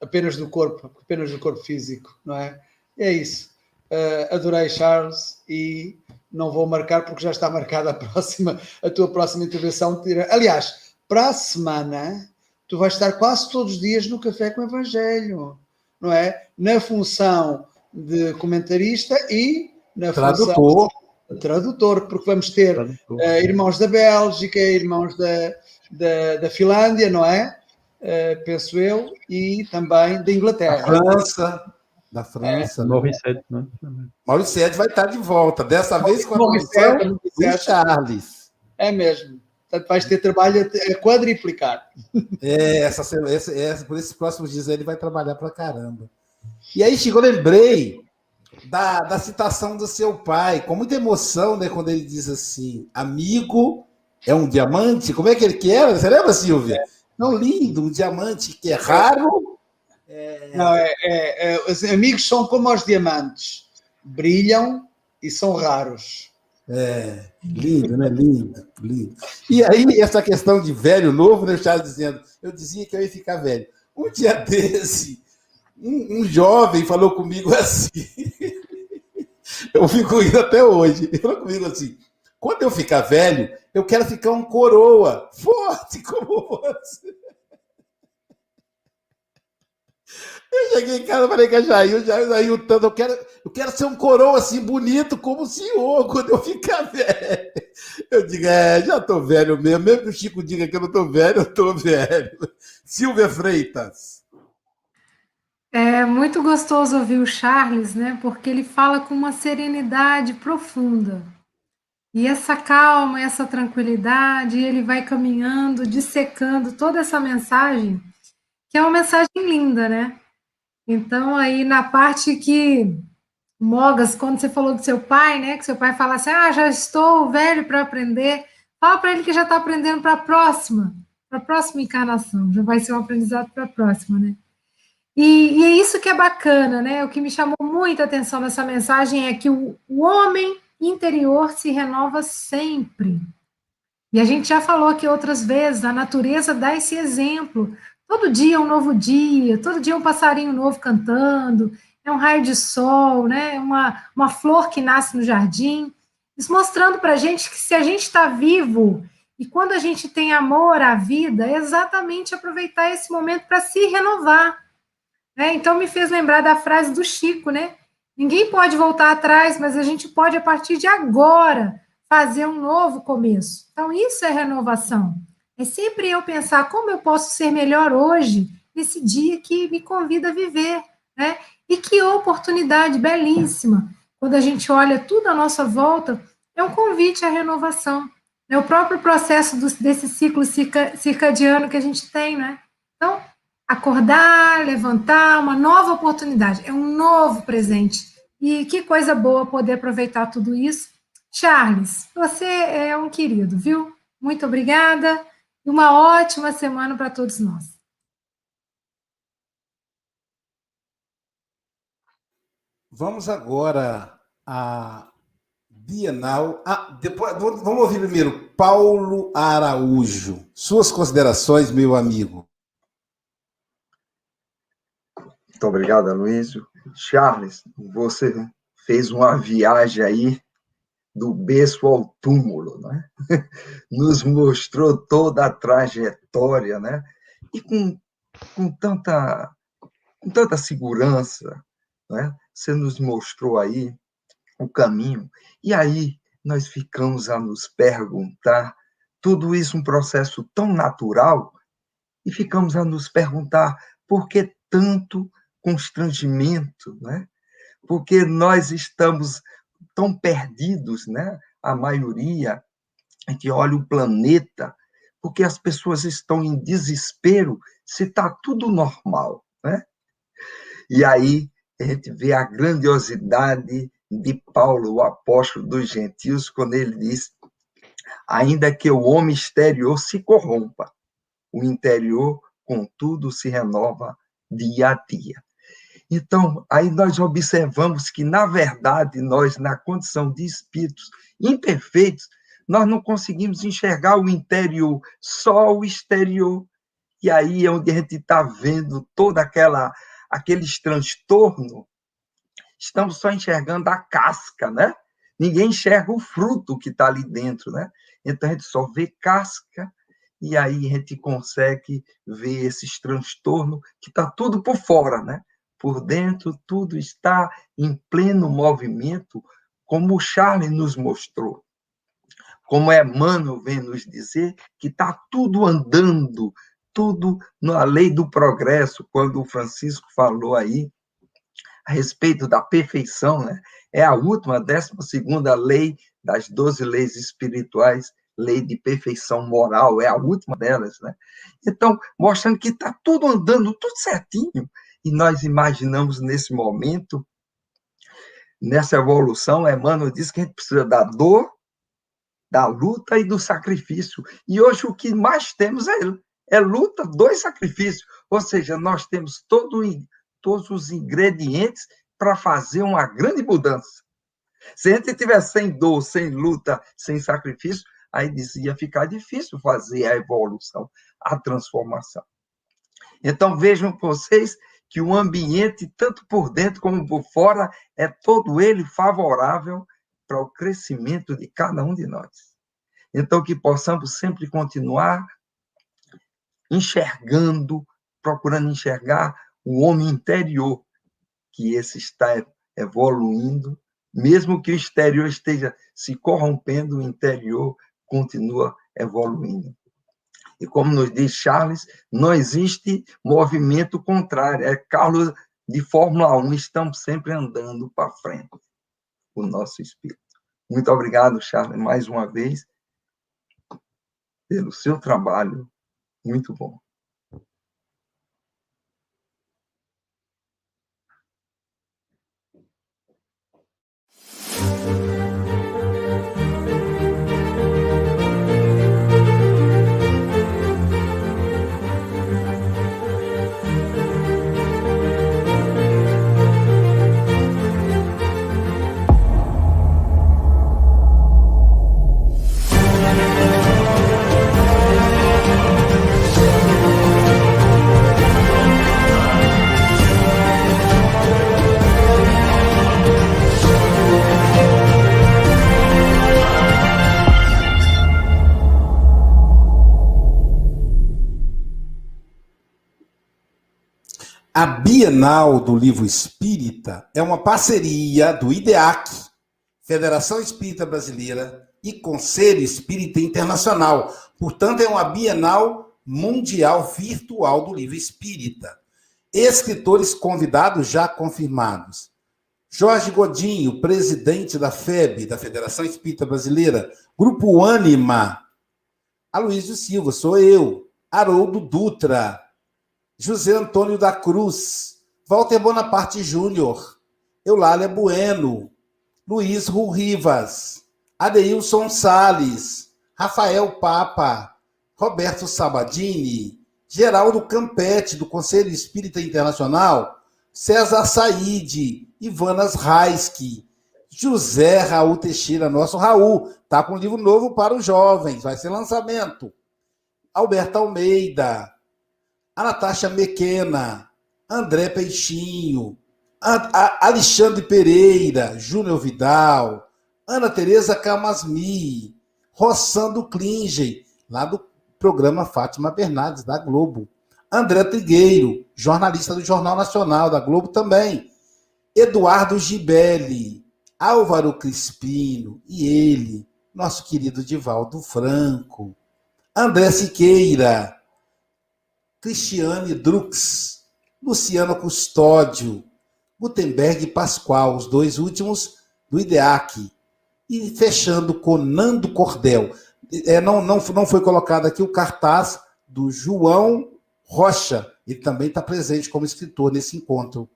apenas do corpo, apenas do corpo físico, não é? É isso. Uh, adorei Charles e não vou marcar porque já está marcada a próxima, a tua próxima intervenção. Aliás, para a semana tu vais estar quase todos os dias no café com o Evangelho, não é? Na função de comentarista e na tradutor. função tradutor, porque vamos ter uh, irmãos da Bélgica, irmãos da, da, da Finlândia, não é? Uh, penso eu, e também da Inglaterra. Da França. Da França. É. Mauricete, né? Mauricete vai estar de volta, dessa vez com a Mauricete, do Charles. É mesmo. Portanto, vais ter trabalho a quadriplicar. É, essa, essa, essa, por esses próximos dias ele vai trabalhar para caramba. E aí, Chico, eu lembrei da, da citação do seu pai, com muita emoção, né, quando ele diz assim: amigo é um diamante. Como é que ele quer? Você lembra, Silvia? É. Não, lindo, um diamante que é raro. É... Não, é, é, é, os amigos são como os diamantes, brilham e são raros. É, lindo, né? Lindo, lindo. E aí, essa questão de velho, novo, né? O Charles dizendo, eu dizia que eu ia ficar velho. Um dia desse, um, um jovem falou comigo assim, eu fico indo até hoje, ele falou comigo assim, quando eu ficar velho, eu quero ficar um coroa, forte como você. Eu cheguei em casa e falei com a Jair, Jair, tanto, eu quero, eu quero ser um coroa assim, bonito como o senhor, quando eu ficar velho. Eu digo, é, já tô velho mesmo, mesmo que o Chico diga que eu não tô velho, eu tô velho. Silvia Freitas. É muito gostoso ouvir o Charles, né? Porque ele fala com uma serenidade profunda. E essa calma, essa tranquilidade, ele vai caminhando, dissecando toda essa mensagem, que é uma mensagem linda, né? Então, aí na parte que Mogas, quando você falou do seu pai, né? Que seu pai fala assim: ah, já estou velho para aprender. Fala para ele que já está aprendendo para a próxima, para a próxima encarnação. Já vai ser um aprendizado para a próxima, né? E, e, é isso que é bacana, né? O que me chamou muita atenção nessa mensagem é que o, o homem interior se renova sempre. E a gente já falou aqui outras vezes, a natureza dá esse exemplo. Todo dia é um novo dia, todo dia é um passarinho novo cantando, é um raio de sol, né? É uma, uma flor que nasce no jardim. Isso mostrando para a gente que se a gente está vivo e quando a gente tem amor à vida, é exatamente aproveitar esse momento para se renovar né? Então, me fez lembrar da frase do Chico, né? Ninguém pode voltar atrás, mas a gente pode, a partir de agora, fazer um novo começo. Então, isso é renovação. É sempre eu pensar como eu posso ser melhor hoje, nesse dia que me convida a viver, né? E que oportunidade belíssima. Quando a gente olha tudo à nossa volta, é um convite à renovação. É o próprio processo desse ciclo circadiano que a gente tem, né? Então, acordar, levantar, uma nova oportunidade, é um novo presente. E que coisa boa poder aproveitar tudo isso. Charles, você é um querido, viu? Muito obrigada e uma ótima semana para todos nós. Vamos agora a Bienal. Ah, depois, vamos ouvir primeiro Paulo Araújo. Suas considerações, meu amigo. Muito obrigado, Aloysio. Charles, você fez uma viagem aí do berço ao túmulo, né? Nos mostrou toda a trajetória, né? E com, com, tanta, com tanta segurança, né? Você nos mostrou aí o caminho. E aí nós ficamos a nos perguntar, tudo isso um processo tão natural, e ficamos a nos perguntar por que tanto constrangimento, né? porque nós estamos tão perdidos, né? a maioria, que olha o planeta porque as pessoas estão em desespero se está tudo normal, né? E aí a gente vê a grandiosidade de Paulo, o apóstolo dos gentios, quando ele diz: ainda que o homem exterior se corrompa, o interior, contudo, se renova dia a dia. Então, aí nós observamos que, na verdade, nós, na condição de espíritos imperfeitos, nós não conseguimos enxergar o interior, só o exterior. E aí é onde a gente está vendo toda aquela aqueles transtornos, estamos só enxergando a casca, né? Ninguém enxerga o fruto que está ali dentro, né? Então a gente só vê casca e aí a gente consegue ver esses transtornos que está tudo por fora, né? Por dentro tudo está em pleno movimento, como o Charles nos mostrou. Como Emmanuel vem nos dizer que está tudo andando, tudo na lei do progresso, quando o Francisco falou aí a respeito da perfeição, né? É a última, décima segunda lei das doze leis espirituais, lei de perfeição moral, é a última delas, né? Então, mostrando que está tudo andando, tudo certinho, e nós imaginamos nesse momento, nessa evolução, Emmanuel diz que a gente precisa da dor, da luta e do sacrifício. E hoje o que mais temos é é luta, dois sacrifícios. Ou seja, nós temos todo, todos os ingredientes para fazer uma grande mudança. Se a gente tiver sem dor, sem luta, sem sacrifício, aí dizia ficar difícil fazer a evolução, a transformação. Então vejam vocês que o ambiente, tanto por dentro como por fora, é todo ele favorável para o crescimento de cada um de nós. Então que possamos sempre continuar enxergando, procurando enxergar o homem interior, que esse está evoluindo, mesmo que o exterior esteja se corrompendo, o interior continua evoluindo. E como nos diz Charles, não existe movimento contrário. É Carlos de Fórmula 1, estamos sempre andando para frente, o nosso espírito. Muito obrigado, Charles, mais uma vez, pelo seu trabalho muito bom. Bienal do Livro Espírita é uma parceria do IDEAC, Federação Espírita Brasileira, e Conselho Espírita Internacional. Portanto, é uma Bienal Mundial Virtual do Livro Espírita. Escritores convidados já confirmados. Jorge Godinho, presidente da FEB, da Federação Espírita Brasileira. Grupo Ânima. Aloysio Silva, sou eu. Haroldo Dutra. José Antônio da Cruz, Walter Bonaparte Júnior, Eulália Bueno, Luiz Rivas, Adeilson Sales, Rafael Papa, Roberto Sabadini, Geraldo Campete, do Conselho Espírita Internacional, César Said, Ivanas Raiski, José Raul Teixeira, nosso Raul, tá com um livro novo para os jovens, vai ser lançamento. Alberto Almeida, a Natasha Mequena, André Peixinho, Alexandre Pereira, Júnior Vidal, Ana Tereza Camasmi, Rossando Klingen, lá do programa Fátima Bernardes, da Globo. André Trigueiro, jornalista do Jornal Nacional, da Globo também. Eduardo Gibelli, Álvaro Crispino e ele, nosso querido Divaldo Franco. André Siqueira, Cristiane Drux, Luciano Custódio, Gutenberg e Pascoal, os dois últimos do IDEAC. E fechando com Nando Cordel. é, não, não, não foi colocado aqui o cartaz do João Rocha. Ele também está presente como escritor nesse encontro.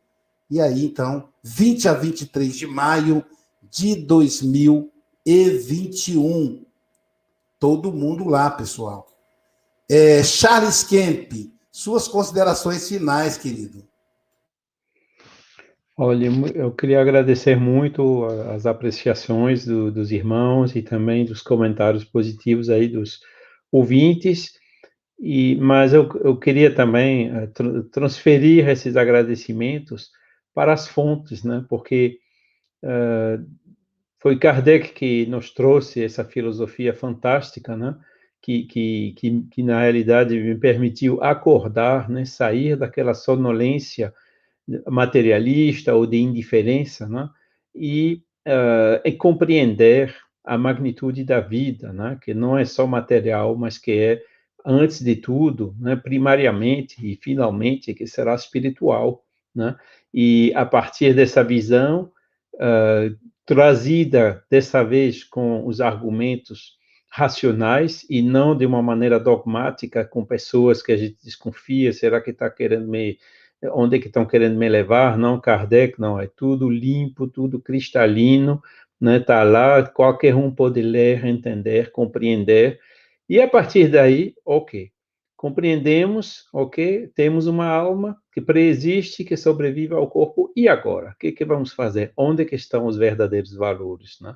E aí, então, 20 a 23 de maio de 2021. Todo mundo lá, pessoal. É, Charles Kemp, suas considerações finais, querido. Olha, eu queria agradecer muito as apreciações do, dos irmãos e também dos comentários positivos aí dos ouvintes. E, mas eu, eu queria também uh, transferir esses agradecimentos para as fontes, né? Porque uh, foi Kardec que nos trouxe essa filosofia fantástica, né? Que, que, que, que na realidade me permitiu acordar, né? Sair daquela sonolência materialista ou de indiferença, né? E, uh, e compreender a magnitude da vida, né? Que não é só material, mas que é antes de tudo, né, primariamente e finalmente, que será espiritual, né? E a partir dessa visão uh, trazida dessa vez com os argumentos racionais e não de uma maneira dogmática com pessoas que a gente desconfia, será que está querendo me onde é que estão querendo me levar? Não, Kardec, não, é tudo limpo, tudo cristalino, né? Tá lá, qualquer um pode ler, entender, compreender e a partir daí, ok, compreendemos, ok, temos uma alma que preexiste, que sobrevive ao corpo, e agora? O que, que vamos fazer? Onde que estão os verdadeiros valores, né?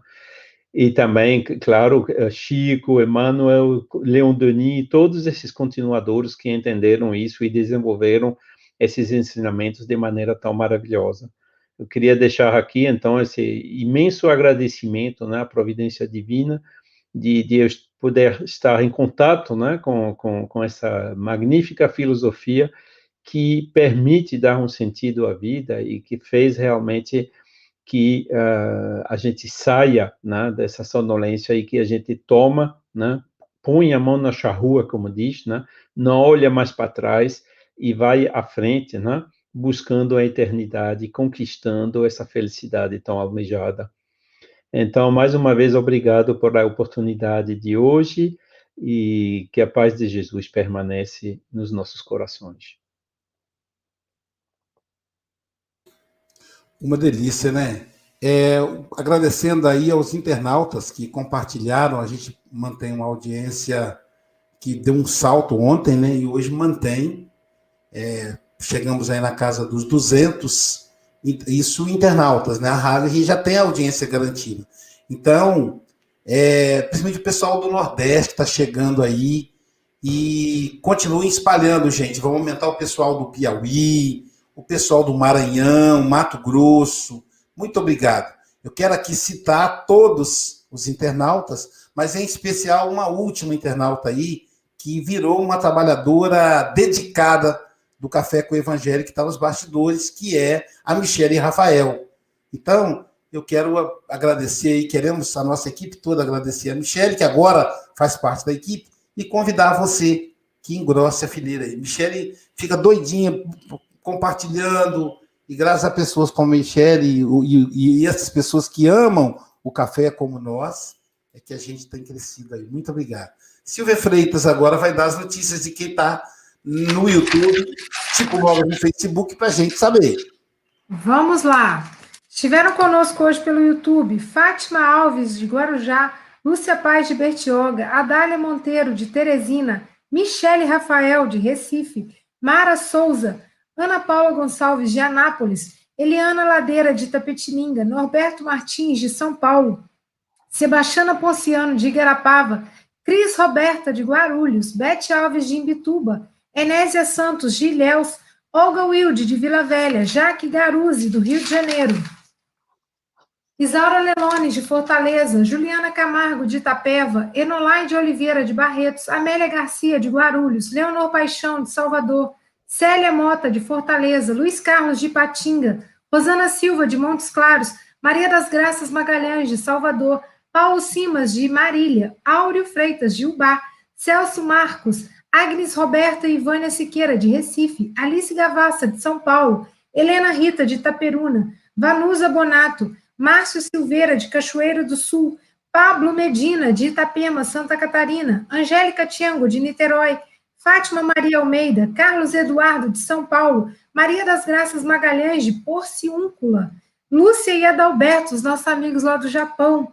E também, claro, Chico, Emmanuel, Leon Denis, todos esses continuadores que entenderam isso e desenvolveram esses ensinamentos de maneira tão maravilhosa. Eu queria deixar aqui, então, esse imenso agradecimento né, à providência divina de, de eu poder estar em contato né, com, com, com essa magnífica filosofia que permite dar um sentido à vida e que fez realmente que uh, a gente saia né, dessa sonolência e que a gente toma, né, põe a mão na charrua, como diz, né, não olha mais para trás e vai à frente, né, buscando a eternidade, conquistando essa felicidade tão almejada. Então, mais uma vez, obrigado por a oportunidade de hoje e que a paz de Jesus permanece nos nossos corações. Uma delícia, né? É, agradecendo aí aos internautas que compartilharam, a gente mantém uma audiência que deu um salto ontem, né? E hoje mantém. É, chegamos aí na casa dos 200 isso internautas, né? A rádio já tem audiência garantida. Então, é, principalmente o pessoal do Nordeste está chegando aí e continuem espalhando, gente. Vamos aumentar o pessoal do Piauí, o pessoal do Maranhão, Mato Grosso. Muito obrigado. Eu quero aqui citar todos os internautas, mas em especial uma última internauta aí que virou uma trabalhadora dedicada do Café com o Evangelho, que está nos bastidores, que é a Michelle Rafael. Então, eu quero agradecer e queremos a nossa equipe toda agradecer a Michelle, que agora faz parte da equipe, e convidar você que engrosse a fileira aí. Michelle fica doidinha compartilhando, e graças a pessoas como Michelle e, e, e essas pessoas que amam o café como nós, é que a gente tem crescido aí. Muito obrigado. Silvia Freitas agora vai dar as notícias de quem está no YouTube, tipo logo no Facebook, para a gente saber. Vamos lá. Estiveram conosco hoje pelo YouTube Fátima Alves, de Guarujá, Lúcia Paz, de Bertioga, Adália Monteiro, de Teresina, Michele Rafael, de Recife, Mara Souza, Ana Paula Gonçalves, de Anápolis, Eliana Ladeira, de Tapetininga, Norberto Martins, de São Paulo, Sebastiana Ponciano, de Igarapava, Cris Roberta, de Guarulhos, Bete Alves, de Imbituba, Enésia Santos, de Ilhéus, Olga Wilde, de Vila Velha, Jaque Garuzzi, do Rio de Janeiro, Isaura Lelone, de Fortaleza, Juliana Camargo, de Itapeva, Enolai de Oliveira, de Barretos, Amélia Garcia, de Guarulhos, Leonor Paixão, de Salvador, Célia Mota, de Fortaleza, Luiz Carlos, de Patinga, Rosana Silva, de Montes Claros, Maria das Graças Magalhães, de Salvador, Paulo Simas, de Marília, Áureo Freitas, de Ubá, Celso Marcos, Agnes Roberta e Ivânia Siqueira, de Recife, Alice Gavassa, de São Paulo, Helena Rita, de Itaperuna, Vanusa Bonato, Márcio Silveira, de Cachoeira do Sul, Pablo Medina, de Itapema, Santa Catarina, Angélica Tiango, de Niterói, Fátima Maria Almeida, Carlos Eduardo, de São Paulo, Maria das Graças Magalhães, de Porciúncula, Lúcia e Adalberto, os nossos amigos lá do Japão,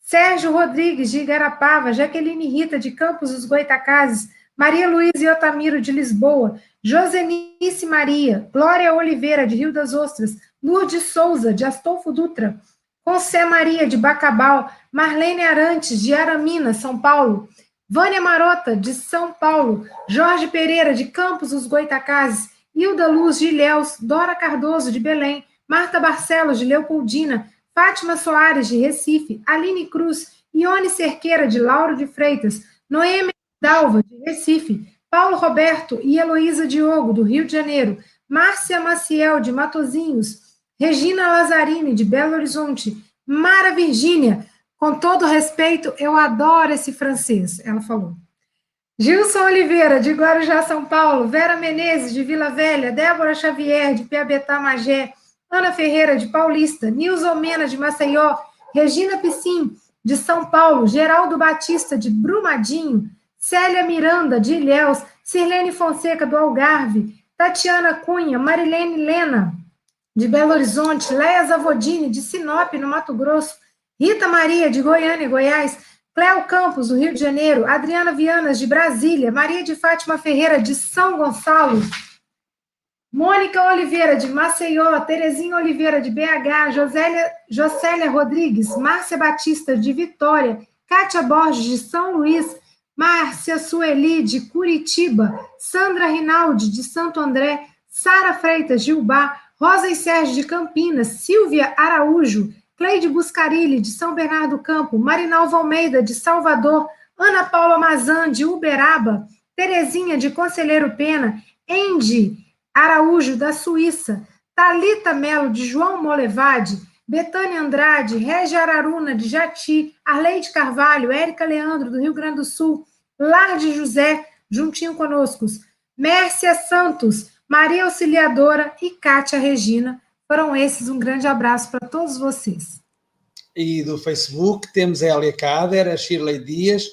Sérgio Rodrigues, de Igarapava, Jaqueline Rita, de Campos dos Goitacazes, Maria Luísa Otamiro, de Lisboa, Josenice Maria, Glória Oliveira, de Rio das Ostras, Lourdes Souza, de Astolfo Dutra, José Maria, de Bacabal, Marlene Arantes, de Aramina, São Paulo, Vânia Marota, de São Paulo, Jorge Pereira, de Campos dos Goitacazes, Hilda Luz de Ilhéus, Dora Cardoso, de Belém, Marta Barcelos, de Leopoldina, Fátima Soares, de Recife, Aline Cruz, Ione Cerqueira, de Lauro de Freitas, Noêmia Dalva, de Recife, Paulo Roberto e Heloísa Diogo, do Rio de Janeiro, Márcia Maciel, de Matozinhos, Regina Lazzarini, de Belo Horizonte, Mara Virgínia, com todo respeito, eu adoro esse francês, ela falou. Gilson Oliveira, de Guarujá, São Paulo, Vera Menezes, de Vila Velha, Débora Xavier, de Piabetá, Magé, Ana Ferreira, de Paulista, Nilson Mena, de Maceió, Regina Piscim, de São Paulo, Geraldo Batista, de Brumadinho, Célia Miranda, de Ilhéus, Sirlene Fonseca, do Algarve, Tatiana Cunha, Marilene Lena, de Belo Horizonte, Leia Zavodini, de Sinop, no Mato Grosso, Rita Maria, de Goiânia, Goiás, Cléo Campos, do Rio de Janeiro, Adriana Vianas, de Brasília, Maria de Fátima Ferreira, de São Gonçalo, Mônica Oliveira, de Maceió, Terezinha Oliveira, de BH, Josélia, Jocélia Rodrigues, Márcia Batista, de Vitória, Kátia Borges, de São Luís, Márcia Sueli, de Curitiba, Sandra Rinaldi, de Santo André, Sara Freitas, de Ubá, Rosa e Sérgio, de Campinas, Silvia Araújo, Cleide Buscarilli, de São Bernardo do Campo, Marinalva Almeida, de Salvador, Ana Paula Mazan, de Uberaba, Terezinha, de Conselheiro Pena, Andy Araújo, da Suíça, Talita Melo, de João Molevade, Betânia Andrade, Régia Araruna, de Jati, Arleide Carvalho, Érica Leandro, do Rio Grande do Sul, Lar de José, juntinho conosco, Mércia Santos, Maria Auxiliadora e Kátia Regina. Foram esses, um grande abraço para todos vocês. E do Facebook temos a Elia Cader, a Shirley Dias,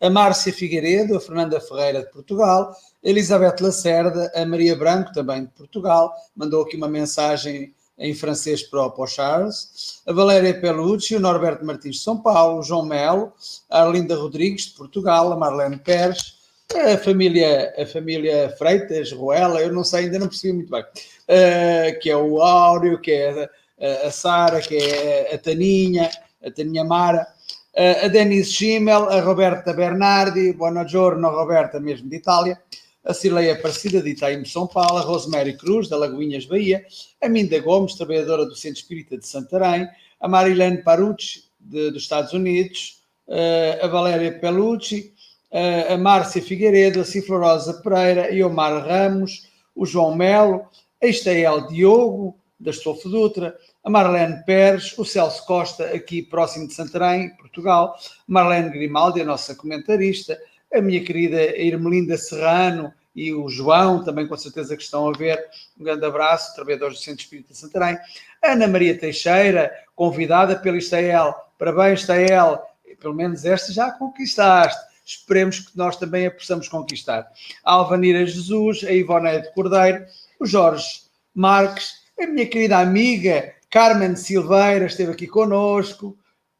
a Márcia Figueiredo, a Fernanda Ferreira de Portugal, a Elizabeth Lacerda, a Maria Branco, também de Portugal, mandou aqui uma mensagem em francês para o, Charles, a Valéria Pelucci, o Norberto Martins de São Paulo, o João Melo, a Arlinda Rodrigues de Portugal, a Marlene Pérez, a família, a família Freitas, Ruela, eu não sei, ainda não percebi muito bem, uh, que é o Áureo, que é a, a Sara, que é a Taninha, a Taninha Mara, uh, a Denise Schimmel, a Roberta Bernardi, buongiorno Roberta, mesmo de Itália, a Cileia Aparecida de Itaim, São Paulo, a Rosemary Cruz, da Lagoinhas, Bahia, a Minda Gomes, trabalhadora do Centro Espírita de Santarém, a Marilene Parucci, de, dos Estados Unidos, uh, a Valéria Pelucci, a Márcia Figueiredo, a Ciflorosa Pereira, e Omar Ramos, o João Melo, a Estael Diogo, da Estolfo Dutra, a Marlene Pérez, o Celso Costa, aqui próximo de Santarém, Portugal, Marlene Grimaldi, a nossa comentarista, a minha querida Irmelinda Serrano e o João, também com certeza que estão a ver, um grande abraço, trabalhadores do Centro Espírita de Santarém, Ana Maria Teixeira, convidada pela Estael, parabéns Estael, pelo menos esta já conquistaste, esperemos que nós também a possamos conquistar. A Alvanira Jesus, a Ivone de Cordeiro, o Jorge Marques, a minha querida amiga Carmen Silveira esteve aqui conosco,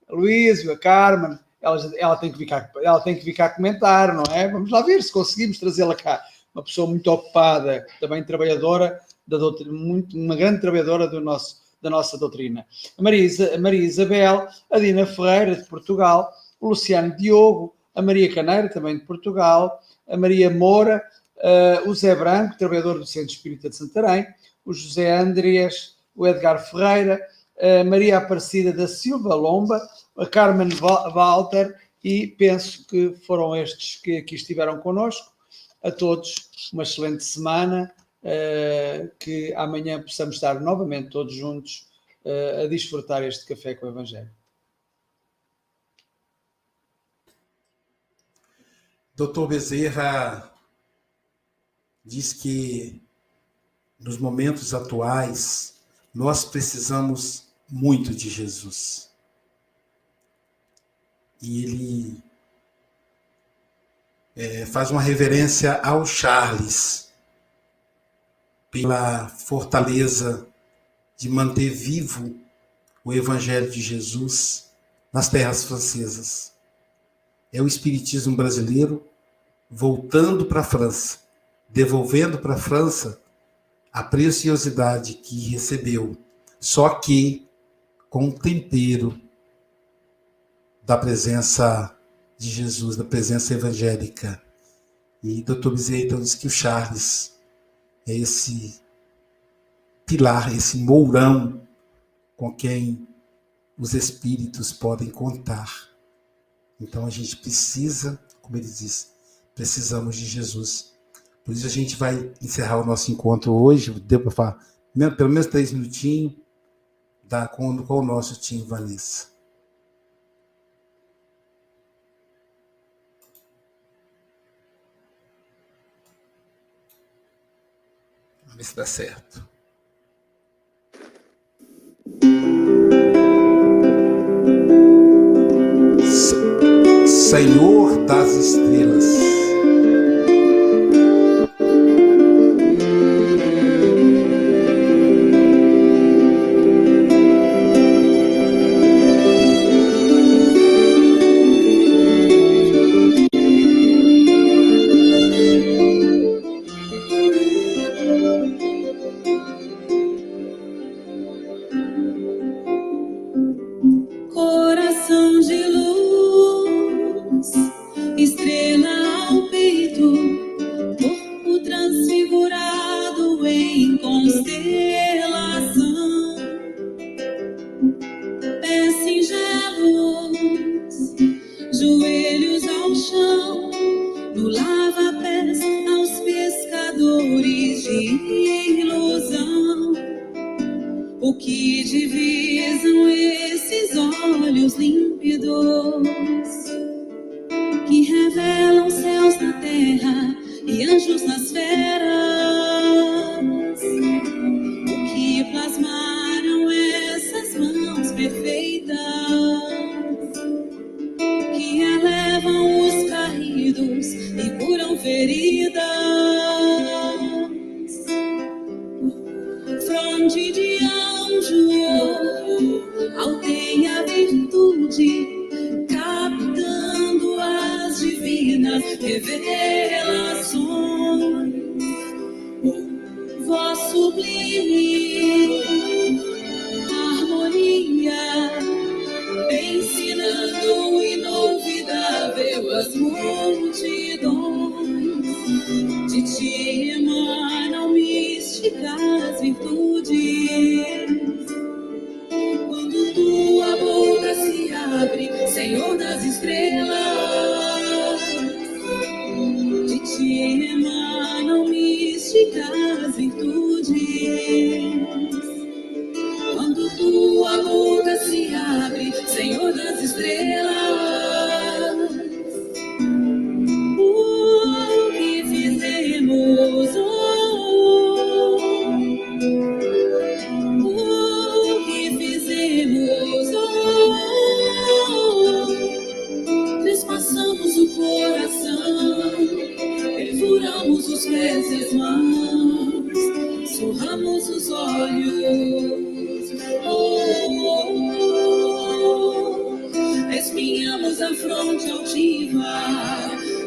a Luísio, a Carmen, ela, ela, tem que vir cá, ela tem que vir cá comentar, não é? Vamos lá ver se conseguimos trazê-la cá. Uma pessoa muito ocupada, também trabalhadora, da doutrina, muito, uma grande trabalhadora do nosso, da nossa doutrina. A Maria, a Maria Isabel, a Dina Ferreira, de Portugal, o Luciano Diogo, a Maria Caneira, também de Portugal, a Maria Moura, uh, o Zé Branco, trabalhador do Centro Espírita de Santarém, o José Andreas, o Edgar Ferreira, a Maria Aparecida da Silva Lomba, a Carmen Walter e penso que foram estes que aqui estiveram connosco. A todos uma excelente semana, uh, que amanhã possamos estar novamente todos juntos uh, a desfrutar este café com o Evangelho. Doutor Bezerra diz que nos momentos atuais nós precisamos muito de Jesus. e ele é, faz uma reverência ao Charles pela fortaleza de manter vivo o Evangelho de Jesus nas terras francesas. É o Espiritismo brasileiro voltando para a França, devolvendo para a França a preciosidade que recebeu, só que com tempero da presença de Jesus, da presença evangélica. E Dr. Bezerra então diz que o Charles é esse pilar, esse mourão com quem os espíritos podem contar. Então a gente precisa, como ele diz, precisamos de Jesus. Por isso a gente vai encerrar o nosso encontro hoje, deu para falar pelo menos três minutinhos, da, com, com o nosso time Vanessa. Vamos ver se dá certo. Senhor das estrelas.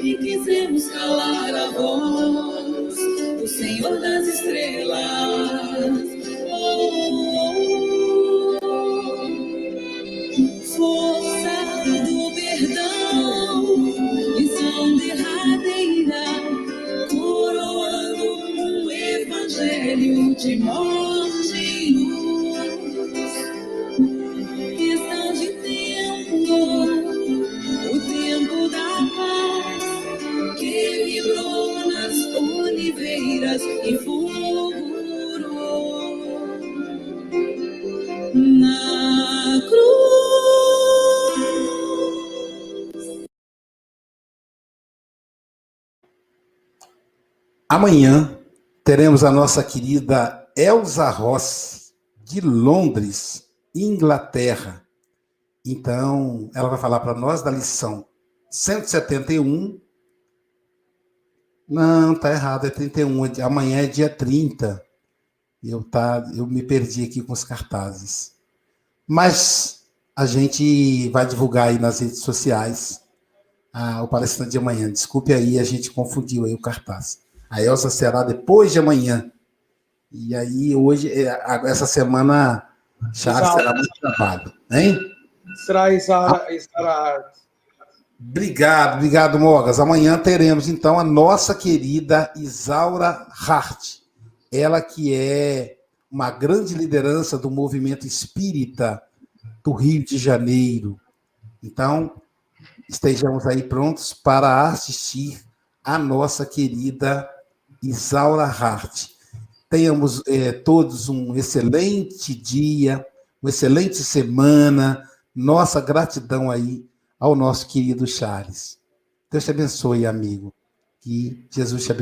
e quisemos calar a voz do Senhor das estrelas. Amanhã teremos a nossa querida Elza Ross, de Londres, Inglaterra. Então, ela vai falar para nós da lição 171. Não, tá errado, é 31. Amanhã é dia 30. Eu, tá, eu me perdi aqui com os cartazes. Mas a gente vai divulgar aí nas redes sociais ah, o palestrante de amanhã. Desculpe aí, a gente confundiu aí o cartaz. A Elsa será depois de amanhã. E aí, hoje, é, essa semana, Charles terá muito trabalho, hein? Será Isara, Isara Obrigado, obrigado, Mogas. Amanhã teremos, então, a nossa querida Isaura Hart. Ela que é uma grande liderança do movimento espírita do Rio de Janeiro. Então, estejamos aí prontos para assistir a nossa querida Isaura Hart. Tenhamos é, todos um excelente dia, uma excelente semana. Nossa gratidão aí ao nosso querido Charles. Deus te abençoe, amigo. Que Jesus te abençoe.